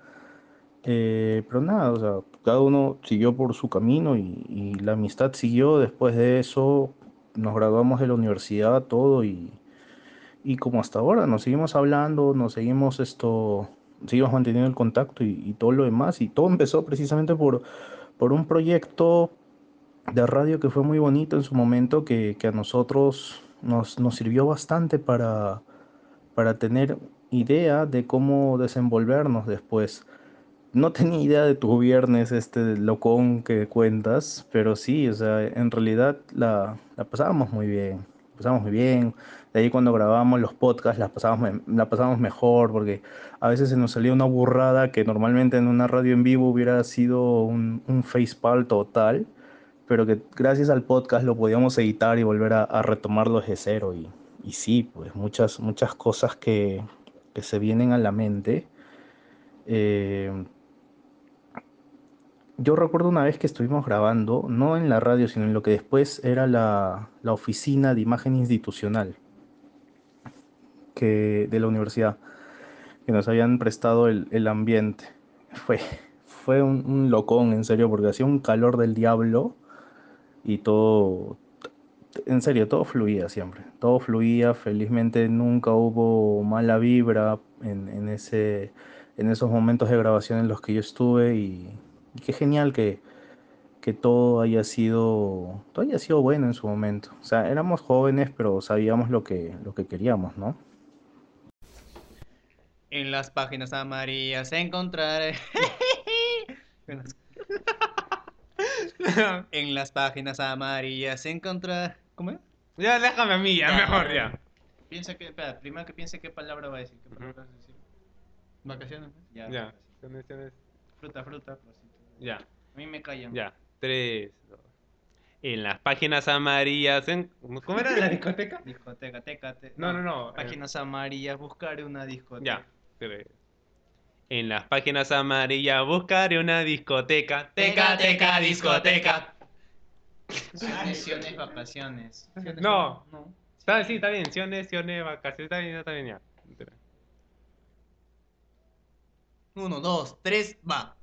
Eh, pero nada, o sea, cada uno siguió por su camino y, la amistad siguió. Después de eso nos graduamos de la universidad, todo y, y como hasta ahora nos seguimos hablando, nos seguimos esto, seguimos manteniendo el contacto y, todo lo demás. Y todo empezó precisamente por, por un proyecto de radio que fue muy bonito en su momento, que, a nosotros nos, nos, sirvió bastante para, para tener idea de cómo desenvolvernos después. No tenía idea de tu viernes, este locón que cuentas, pero sí, o sea, en realidad la, la pasábamos muy bien, pasábamos muy bien. De ahí cuando grabábamos los podcasts la pasábamos, la pasábamos mejor, porque a veces se nos salía una burrada que normalmente en una radio en vivo hubiera sido un, un facepal total pero que gracias al podcast lo podíamos editar y volver a, retomarlo desde cero. Y, y, sí, pues muchas, muchas cosas que, que se vienen a la mente. Eh, yo recuerdo una vez que estuvimos grabando, no en la radio, sino en lo que después era la, oficina de imagen institucional que, de la universidad, que nos habían prestado el, ambiente. Fue, fue un, un, locón, en serio, porque hacía un calor del diablo y todo, en serio, todo fluía siempre, todo fluía, felizmente nunca hubo mala vibra en, ese, en esos momentos de grabación en los que yo estuve y, qué genial que, que todo haya sido todo haya sido bueno en su momento. O sea, éramos jóvenes, pero sabíamos lo que, lo que queríamos, ¿no? En las páginas amarillas encontrar en las páginas amarillas encontrar. ¿Cómo es? Ya, déjame a mí, ya, mejor, ya. Piensa que, espera, primero que piense qué palabra va a decir. ¿Qué palabra a decir? ¿Vacaciones? Ya. Ya. Vacaciones. Fruta, fruta, Ya. A mí me callan. Ya. Tres, dos. En las páginas amarillas. En... ¿Cómo era la discoteca? Discoteca, teca, te... No, no, no. Páginas amarillas, buscar una discoteca. Ya. Tres. En las páginas amarillas buscaré una discoteca. Teca, teca, discoteca. Siones, vacaciones. No. no. Está, sí, está bien. Siones, siones, vacaciones. Está bien, está bien ya. Uno, dos, tres, va.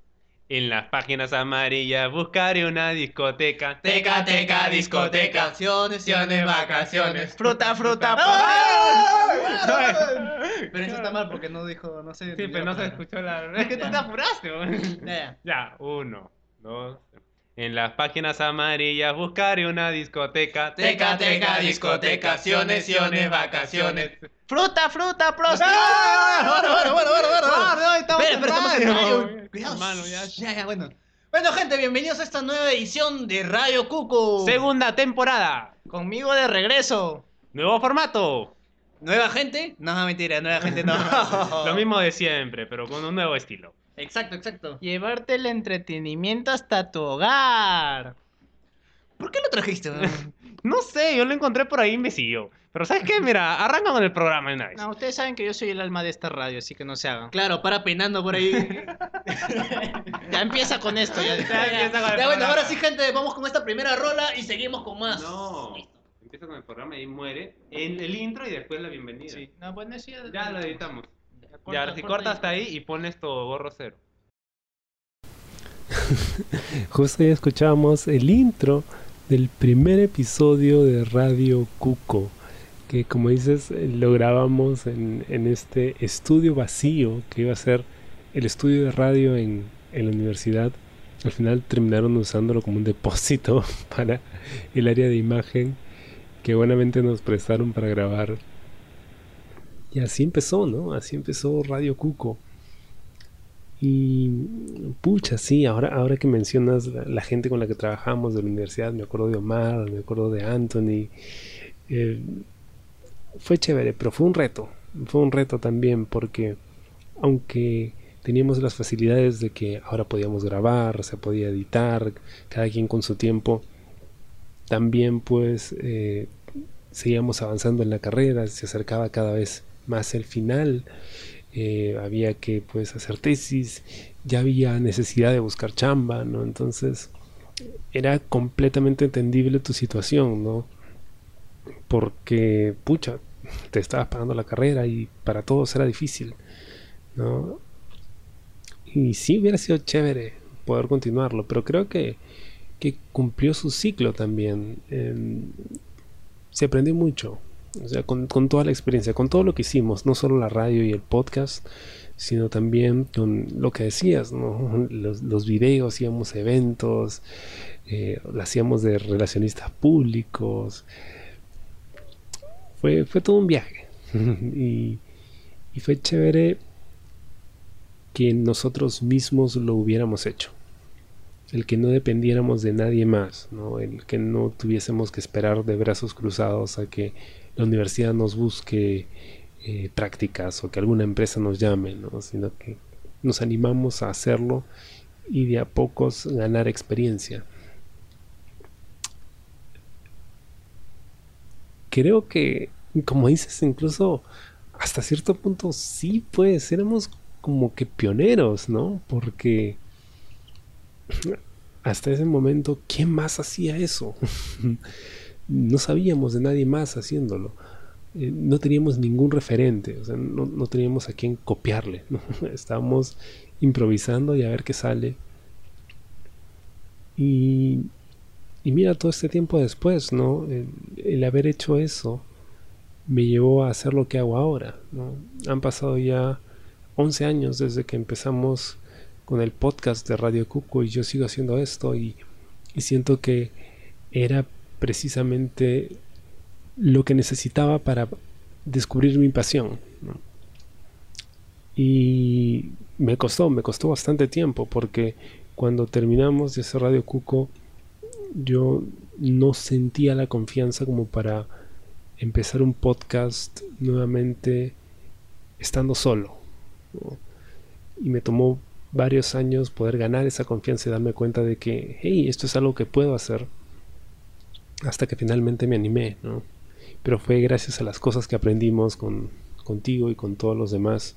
En las páginas amarillas buscaré una discoteca. Teca, teca, discoteca. Vacaciones, vacaciones. Fruta, fruta. Pero eso está mal porque no dijo, no sé. Sí, pero no se escuchó la. Es que tú te apuraste, Ya, ya, uno, dos. En las páginas amarillas buscaré una discoteca. Teca, teca, discoteca. Vacaciones, vacaciones. Fruta, fruta, prosti. Bueno, bueno, bueno, bueno, bueno. Cuidado. ya. Ya, ya, bueno. Bueno, gente, bienvenidos a esta nueva edición de Radio Cuco. Segunda temporada. Conmigo de regreso. Nuevo formato. ¿Nueva gente? No, mentira, nueva gente no. Lo mismo de siempre, pero con un nuevo estilo. Exacto, exacto. Llevarte el entretenimiento hasta tu hogar. ¿Por qué lo trajiste? no sé, yo lo encontré por ahí y me siguió. Pero ¿sabes qué? Mira, arranca con el programa una vez. No, ustedes saben que yo soy el alma de esta radio, así que no se hagan. Claro, para peinando por ahí. ya empieza con esto. Ya, ya, bueno, ahora sí, gente, vamos con esta primera rola y seguimos con más. No. Empieza con el programa y muere en el intro y después la bienvenida. Sí, no, bueno, sí, ya lo editamos. Ya, ahora si cortas hasta ahí y pones tu gorro cero. Justo ya escuchábamos el intro del primer episodio de Radio Cuco, que como dices lo grabamos en, en este estudio vacío que iba a ser el estudio de radio en, en la universidad, al final terminaron usándolo como un depósito para el área de imagen que buenamente nos prestaron para grabar. Y así empezó, ¿no? Así empezó Radio Cuco. Y pucha, sí, ahora, ahora que mencionas la, gente con la que trabajamos de la universidad, me acuerdo de Omar, me acuerdo de Anthony. Eh, fue chévere, pero fue un reto. Fue un reto también porque aunque teníamos las facilidades de que ahora podíamos grabar, se podía editar, cada quien con su tiempo, también pues eh, seguíamos avanzando en la carrera, se acercaba cada vez más el final, eh, había que pues hacer tesis, ya había necesidad de buscar chamba, ¿no? Entonces era completamente entendible tu situación, ¿no? Porque, pucha, te estabas pagando la carrera y para todos era difícil, ¿no? Y sí hubiera sido chévere poder continuarlo, pero creo que, que cumplió su ciclo también. se aprendió mucho, o sea, con, toda la experiencia, con todo lo que hicimos, no solo la radio y el podcast, sino también con lo que decías, ¿no? los, videos, hacíamos eventos, eh, hacíamos de relacionistas públicos. Fue, fue todo un viaje y, y fue chévere que nosotros mismos lo hubiéramos hecho. El que no dependiéramos de nadie más, ¿no? el que no tuviésemos que esperar de brazos cruzados a que la universidad nos busque eh, prácticas o que alguna empresa nos llame, ¿no? sino que nos animamos a hacerlo y de a pocos ganar experiencia. Creo que, como dices, incluso hasta cierto punto sí, pues éramos como que pioneros, ¿no? Porque hasta ese momento, ¿quién más hacía eso? no sabíamos de nadie más haciéndolo. Eh, no teníamos ningún referente, o sea, no, teníamos a quién copiarle. Estábamos improvisando y a ver qué sale. Y, y mira, todo este tiempo después, ¿no? El, haber hecho eso me llevó a hacer lo que hago ahora, ¿no? Han pasado ya 11 años desde que empezamos con el podcast de Radio Cuco y yo sigo haciendo esto y, siento que era precisamente lo que necesitaba para descubrir mi pasión. Y me costó, me costó bastante tiempo porque cuando terminamos de hacer Radio Cuco yo no sentía la confianza como para empezar un podcast nuevamente estando solo. Y me tomó varios años poder ganar esa confianza y darme cuenta de que, hey, esto es algo que puedo hacer. Hasta que finalmente me animé, ¿no? Pero fue gracias a las cosas que aprendimos con, contigo y con todos los demás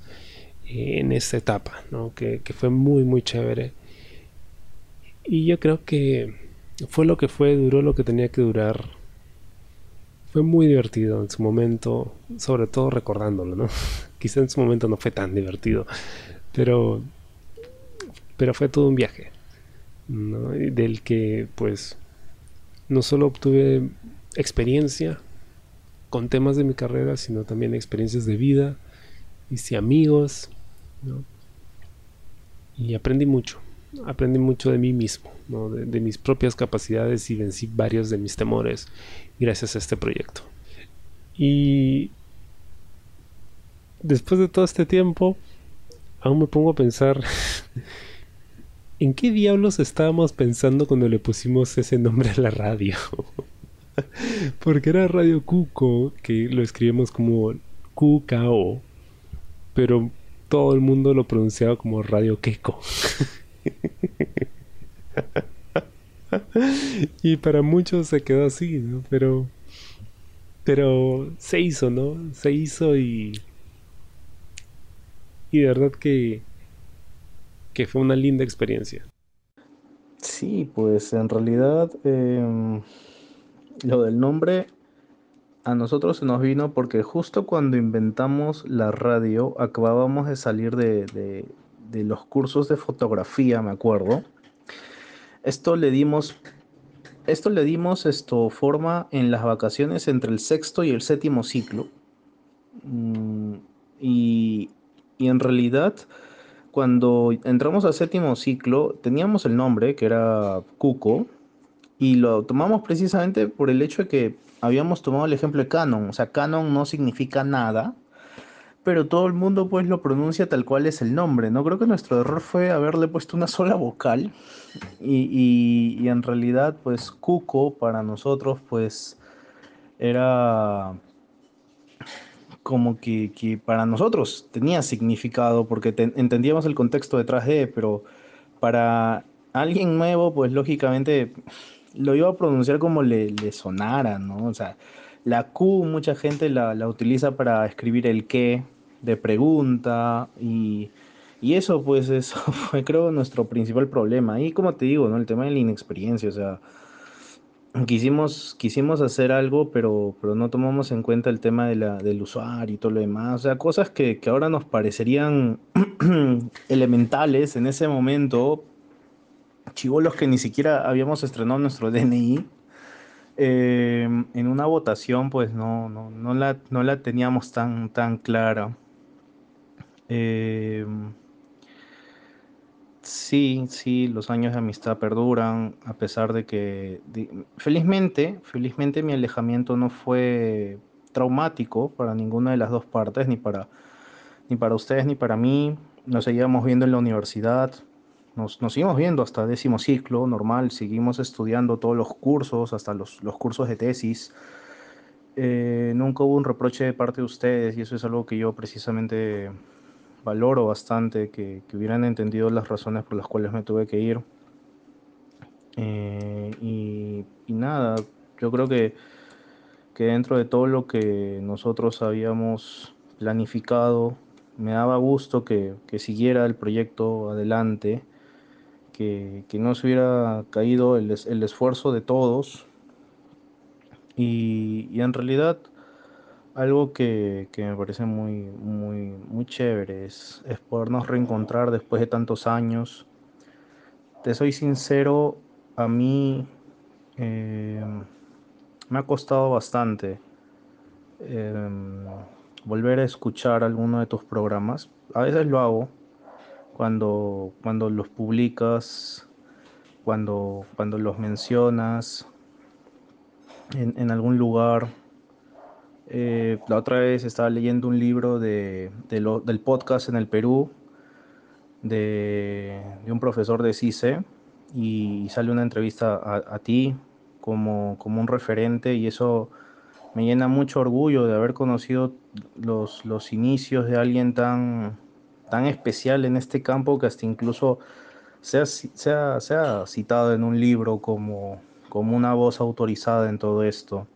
eh, en esta etapa, ¿no? Que, que fue muy, muy chévere. Y yo creo que fue lo que fue, duró lo que tenía que durar. Fue muy divertido en su momento, sobre todo recordándolo, ¿no? Quizá en su momento no fue tan divertido, pero, pero fue todo un viaje, del que pues no solo obtuve experiencia con temas de mi carrera, sino también experiencias de vida, hice amigos, y aprendí mucho, aprendí mucho de mí mismo, de, de mis propias capacidades y vencí varios de mis temores gracias a este proyecto. Y después de todo este tiempo, aún me pongo a pensar en qué diablos estábamos pensando cuando le pusimos ese nombre a la radio. Porque era Radio Cuco, que lo escribimos como QKO, pero todo el mundo lo pronunciaba como Radio Queco. y para muchos se quedó así, ¿no? Pero pero se hizo, ¿no? Se hizo y y de verdad que, que fue una linda experiencia. Sí, pues en realidad em, lo del nombre a nosotros se nos vino porque justo cuando inventamos la radio acabábamos de salir de, de los cursos de fotografía, me acuerdo. Esto le dimos esto le dimos esto forma en las vacaciones entre el sexto y el séptimo ciclo. Mm, y y en realidad, cuando entramos al séptimo ciclo, teníamos el nombre, que era Cuco, y lo tomamos precisamente por el hecho de que habíamos tomado el ejemplo de Canon. O sea, Canon no significa nada, pero todo el mundo pues lo pronuncia tal cual es el nombre, ¿no? Creo que nuestro error fue haberle puesto una sola vocal y, y en realidad pues Cuco para nosotros pues era como que, que, para nosotros tenía significado porque entendíamos el contexto detrás de, pero para alguien nuevo, pues lógicamente lo iba a pronunciar como le, le sonara, ¿no? O sea, la Q mucha gente la, la utiliza para escribir el qué de pregunta y, y, eso pues eso fue creo nuestro principal problema. Y como te digo, ¿no? El tema de la inexperiencia, o sea, quisimos, quisimos hacer algo, pero, pero no tomamos en cuenta el tema de la, del usuario y todo lo demás. O sea, cosas que, que ahora nos parecerían elementales en ese momento. Chivolos que ni siquiera habíamos estrenado nuestro DNI. Eh, en una votación, pues no, no, no, la, no la teníamos tan, tan clara. Eh, Sí, sí, los años de amistad perduran, a pesar de que, felizmente, felizmente mi alejamiento no fue traumático para ninguna de las dos partes, ni para, ni para ustedes ni para mí. Nos seguíamos viendo en la universidad, nos, nos seguimos viendo hasta décimo ciclo, normal, seguimos estudiando todos los cursos, hasta los, los cursos de tesis. Eh, nunca hubo un reproche de parte de ustedes y eso es algo que yo precisamente valoro bastante que, que, hubieran entendido las razones por las cuales me tuve que ir. Eh, y, y, nada, yo creo que, que dentro de todo lo que nosotros habíamos planificado, me daba gusto que, que siguiera el proyecto adelante, que, que no se hubiera caído el, el esfuerzo de todos. Y, y en realidad algo que, que, me parece muy, muy, muy chévere es, es, podernos reencontrar después de tantos años. Te soy sincero, a mí eh, me ha costado bastante eh, volver a escuchar alguno de tus programas. A veces lo hago cuando, cuando los publicas, cuando, cuando los mencionas en, en algún lugar eh, la otra vez estaba leyendo un libro de, del podcast en el Perú de, un profesor de CICE y sale una entrevista a, ti como, un referente y eso me llena mucho orgullo de haber conocido los, inicios de alguien tan, especial en este campo que hasta incluso se ha, citado en un libro como una voz autorizada en todo esto.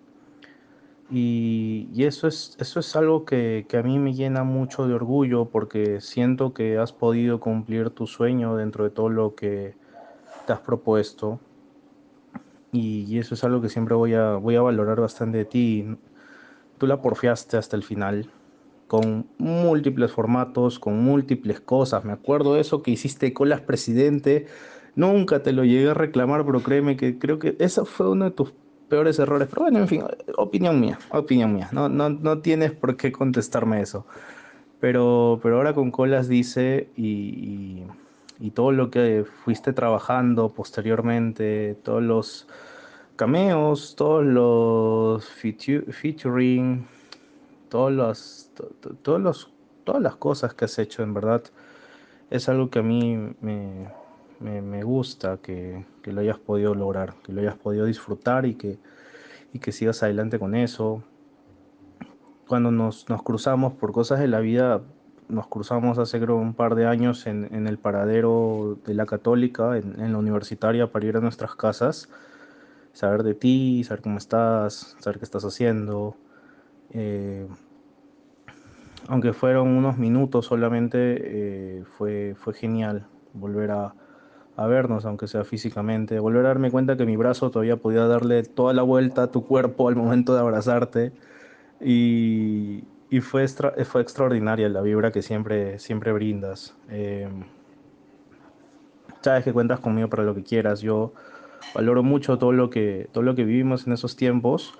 Y, eso, es, eso es algo que, que, a mí me llena mucho de orgullo porque siento que has podido cumplir tu sueño dentro de todo lo que te has propuesto. Y, eso es algo que siempre voy a, voy a valorar bastante de ti. Tú la porfiaste hasta el final, con múltiples formatos, con múltiples cosas. Me acuerdo de eso que hiciste colas presidente. Nunca te lo llegué a reclamar, pero créeme que creo que esa fue uno de tus peores errores. Pero bueno, en fin, opinión mía, opinión mía. No, no, no tienes por qué contestarme eso. Pero, pero ahora con Colas dice y, y, y, todo lo que fuiste trabajando posteriormente, todos los cameos, todos los featuring, todos los, to, to, todos los, todas las cosas que has hecho, en verdad, es algo que a mí me, me, gusta que, que, lo hayas podido lograr, que lo hayas podido disfrutar y que, y que sigas adelante con eso. Cuando nos, nos, cruzamos por cosas de la vida, nos cruzamos hace creo un par de años en, en el paradero de la católica, en, en, la universitaria, para ir a nuestras casas, saber de ti, saber cómo estás, saber qué estás haciendo. Eh, aunque fueron unos minutos solamente, eh, fue, fue genial volver a, a vernos, aunque sea físicamente, volver a darme cuenta que mi brazo todavía podía darle toda la vuelta a tu cuerpo al momento de abrazarte. Y, y fue, extra, fue extraordinaria la vibra que siempre, siempre brindas. Eh, sabes que cuentas conmigo para lo que quieras. Yo valoro mucho todo lo que, todo lo que vivimos en esos tiempos.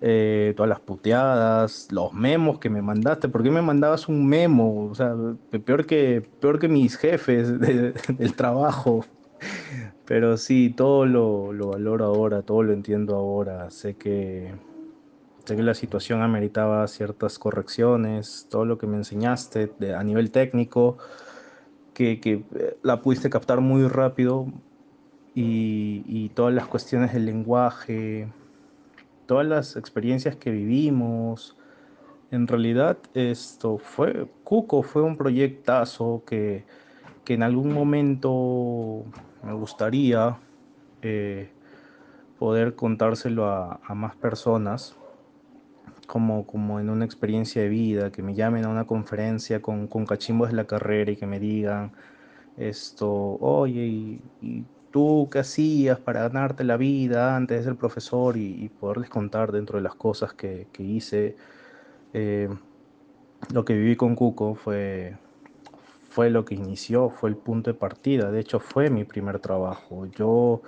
Eh, todas las puteadas, los memos que me mandaste. ¿Por qué me mandabas un memo? O sea, peor que, peor que mis jefes del trabajo. Pero sí, todo lo, lo, valoro ahora, todo lo entiendo ahora. Sé que, sé que la situación ameritaba ciertas correcciones, todo lo que me enseñaste a nivel técnico, que, que, eh, la pudiste captar muy rápido y, y todas las cuestiones del lenguaje, todas las experiencias que vivimos. En realidad esto fue, Cuco fue un proyectazo que, que en algún momento me gustaría eh, poder contárselo a, más personas, como, como en una experiencia de vida, que me llamen a una conferencia con, con cachimbos de la carrera y que me digan esto, oye, y tú qué hacías para ganarte la vida antes de ser profesor y, poderles contar dentro de las cosas que, hice. Eh, lo que viví con Cuco fue, fue lo que inició, fue el punto de partida. De hecho, fue mi primer trabajo. Yo,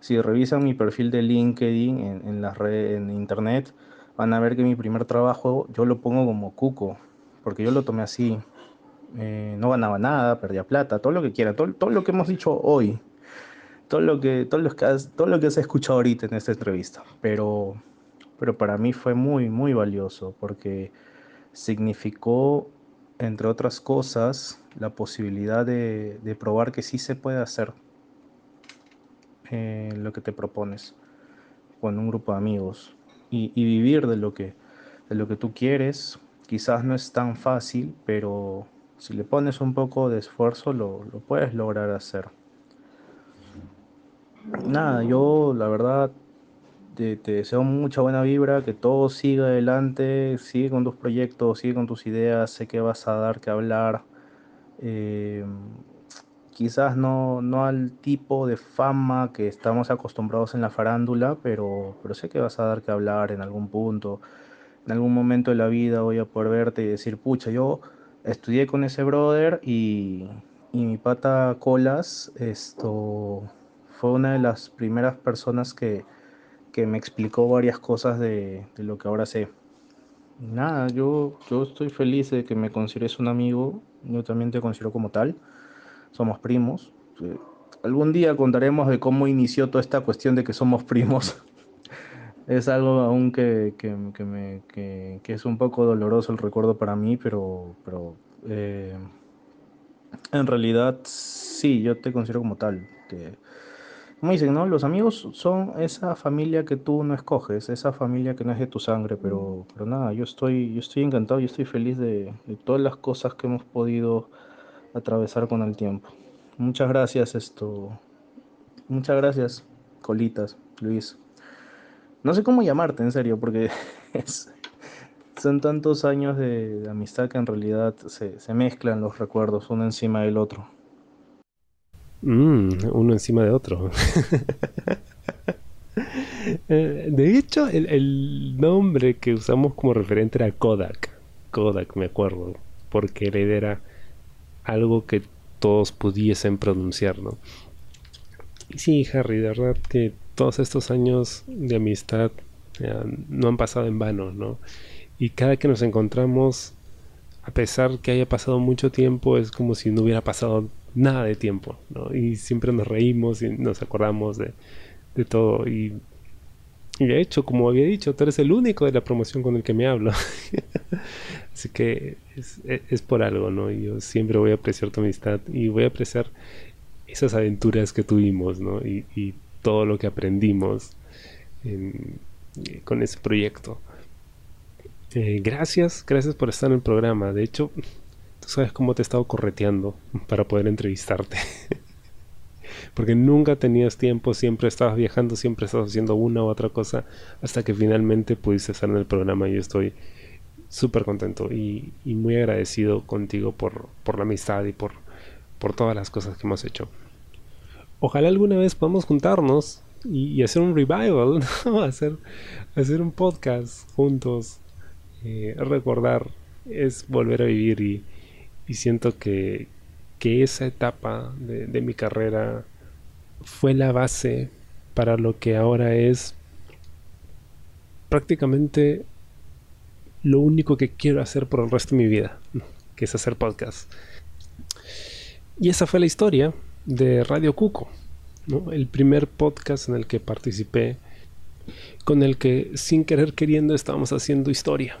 si revisan mi perfil de LinkedIn en, las redes, en internet, van a ver que mi primer trabajo yo lo pongo como Cuco, porque yo lo tomé así. Eh, no ganaba nada, perdía plata, todo lo que quiera, todo, todo lo que hemos dicho hoy, todo lo que, todo lo que, has, todo lo que has escuchado ahorita en esta entrevista, pero, pero para mí fue muy, muy valioso porque significó, entre otras cosas, la posibilidad de, de probar que sí se puede hacer eh, lo que te propones con un grupo de amigos y, y, vivir de lo, que, de lo que tú quieres. Quizás no es tan fácil, pero si le pones un poco de esfuerzo lo, lo puedes lograr hacer. Nada, yo la verdad te, deseo mucha buena vibra, que todo siga adelante, sigue con tus proyectos, sigue con tus ideas, sé que vas a dar que hablar. Eh, quizás no, no al tipo de fama que estamos acostumbrados en la farándula, pero, pero sé que vas a dar que hablar en algún punto. En algún momento de la vida voy a poder verte y decir, pucha, yo estudié con ese brother y, y mi pata Colas, esto fue una de las primeras personas que, me explicó varias cosas de, lo que ahora sé. Nada, yo, yo estoy feliz de que me consideres un amigo, yo también te considero como tal, somos primos. Algún día contaremos de cómo inició toda esta cuestión de que somos primos. es algo aún que, me, es un poco doloroso el recuerdo para mí, pero, pero eh, en realidad sí, yo te considero como tal. Que, como dicen, ¿no? Los amigos son esa familia que tú no escoges, esa familia que no es de tu sangre, pero, pero nada, yo estoy, yo estoy encantado y estoy feliz de, todas las cosas que hemos podido atravesar con el tiempo. Muchas gracias, esto. Muchas gracias, Colitas, Luis. No sé cómo llamarte, en serio, porque son tantos años de, amistad que en realidad se, se mezclan los recuerdos uno encima del otro. Mm, uno encima de otro. Eh, de hecho, el, nombre que usamos como referente era Kodak. Kodak, me acuerdo. Porque la era algo que todos pudiesen pronunciar, ¿no? Sí, Harry, de verdad que todos estos años de amistad no han pasado en vano, ¿no? Y cada que nos encontramos, a pesar que haya pasado mucho tiempo, es como si no hubiera pasado nada de tiempo, ¿no? Y siempre nos reímos y nos acordamos de, todo. Y, de hecho, como había dicho, tú eres el único de la promoción con el que me hablo. Así que es, por algo, ¿no? Yo siempre voy a apreciar tu amistad y voy a apreciar esas aventuras que tuvimos, ¿no? Y, todo lo que aprendimos con ese proyecto. Eh, gracias, gracias por estar en el programa. De hecho, Tú sabes cómo te he estado correteando para poder entrevistarte. Porque nunca tenías tiempo, siempre estabas viajando, siempre estabas haciendo una u otra cosa, hasta que finalmente pudiste estar en el programa y estoy súper contento y, muy agradecido contigo por, la amistad y por, todas las cosas que hemos hecho. Ojalá alguna vez podamos juntarnos y, hacer un revival, hacer, hacer un podcast juntos. Eh, recordar es volver a vivir y, y siento que, esa etapa de, mi carrera fue la base para lo que ahora es prácticamente lo único que quiero hacer por el resto de mi vida, que es hacer podcast. Y esa fue la historia de Radio Cuco, el primer podcast en el que participé, con el que sin querer queriendo estábamos haciendo historia.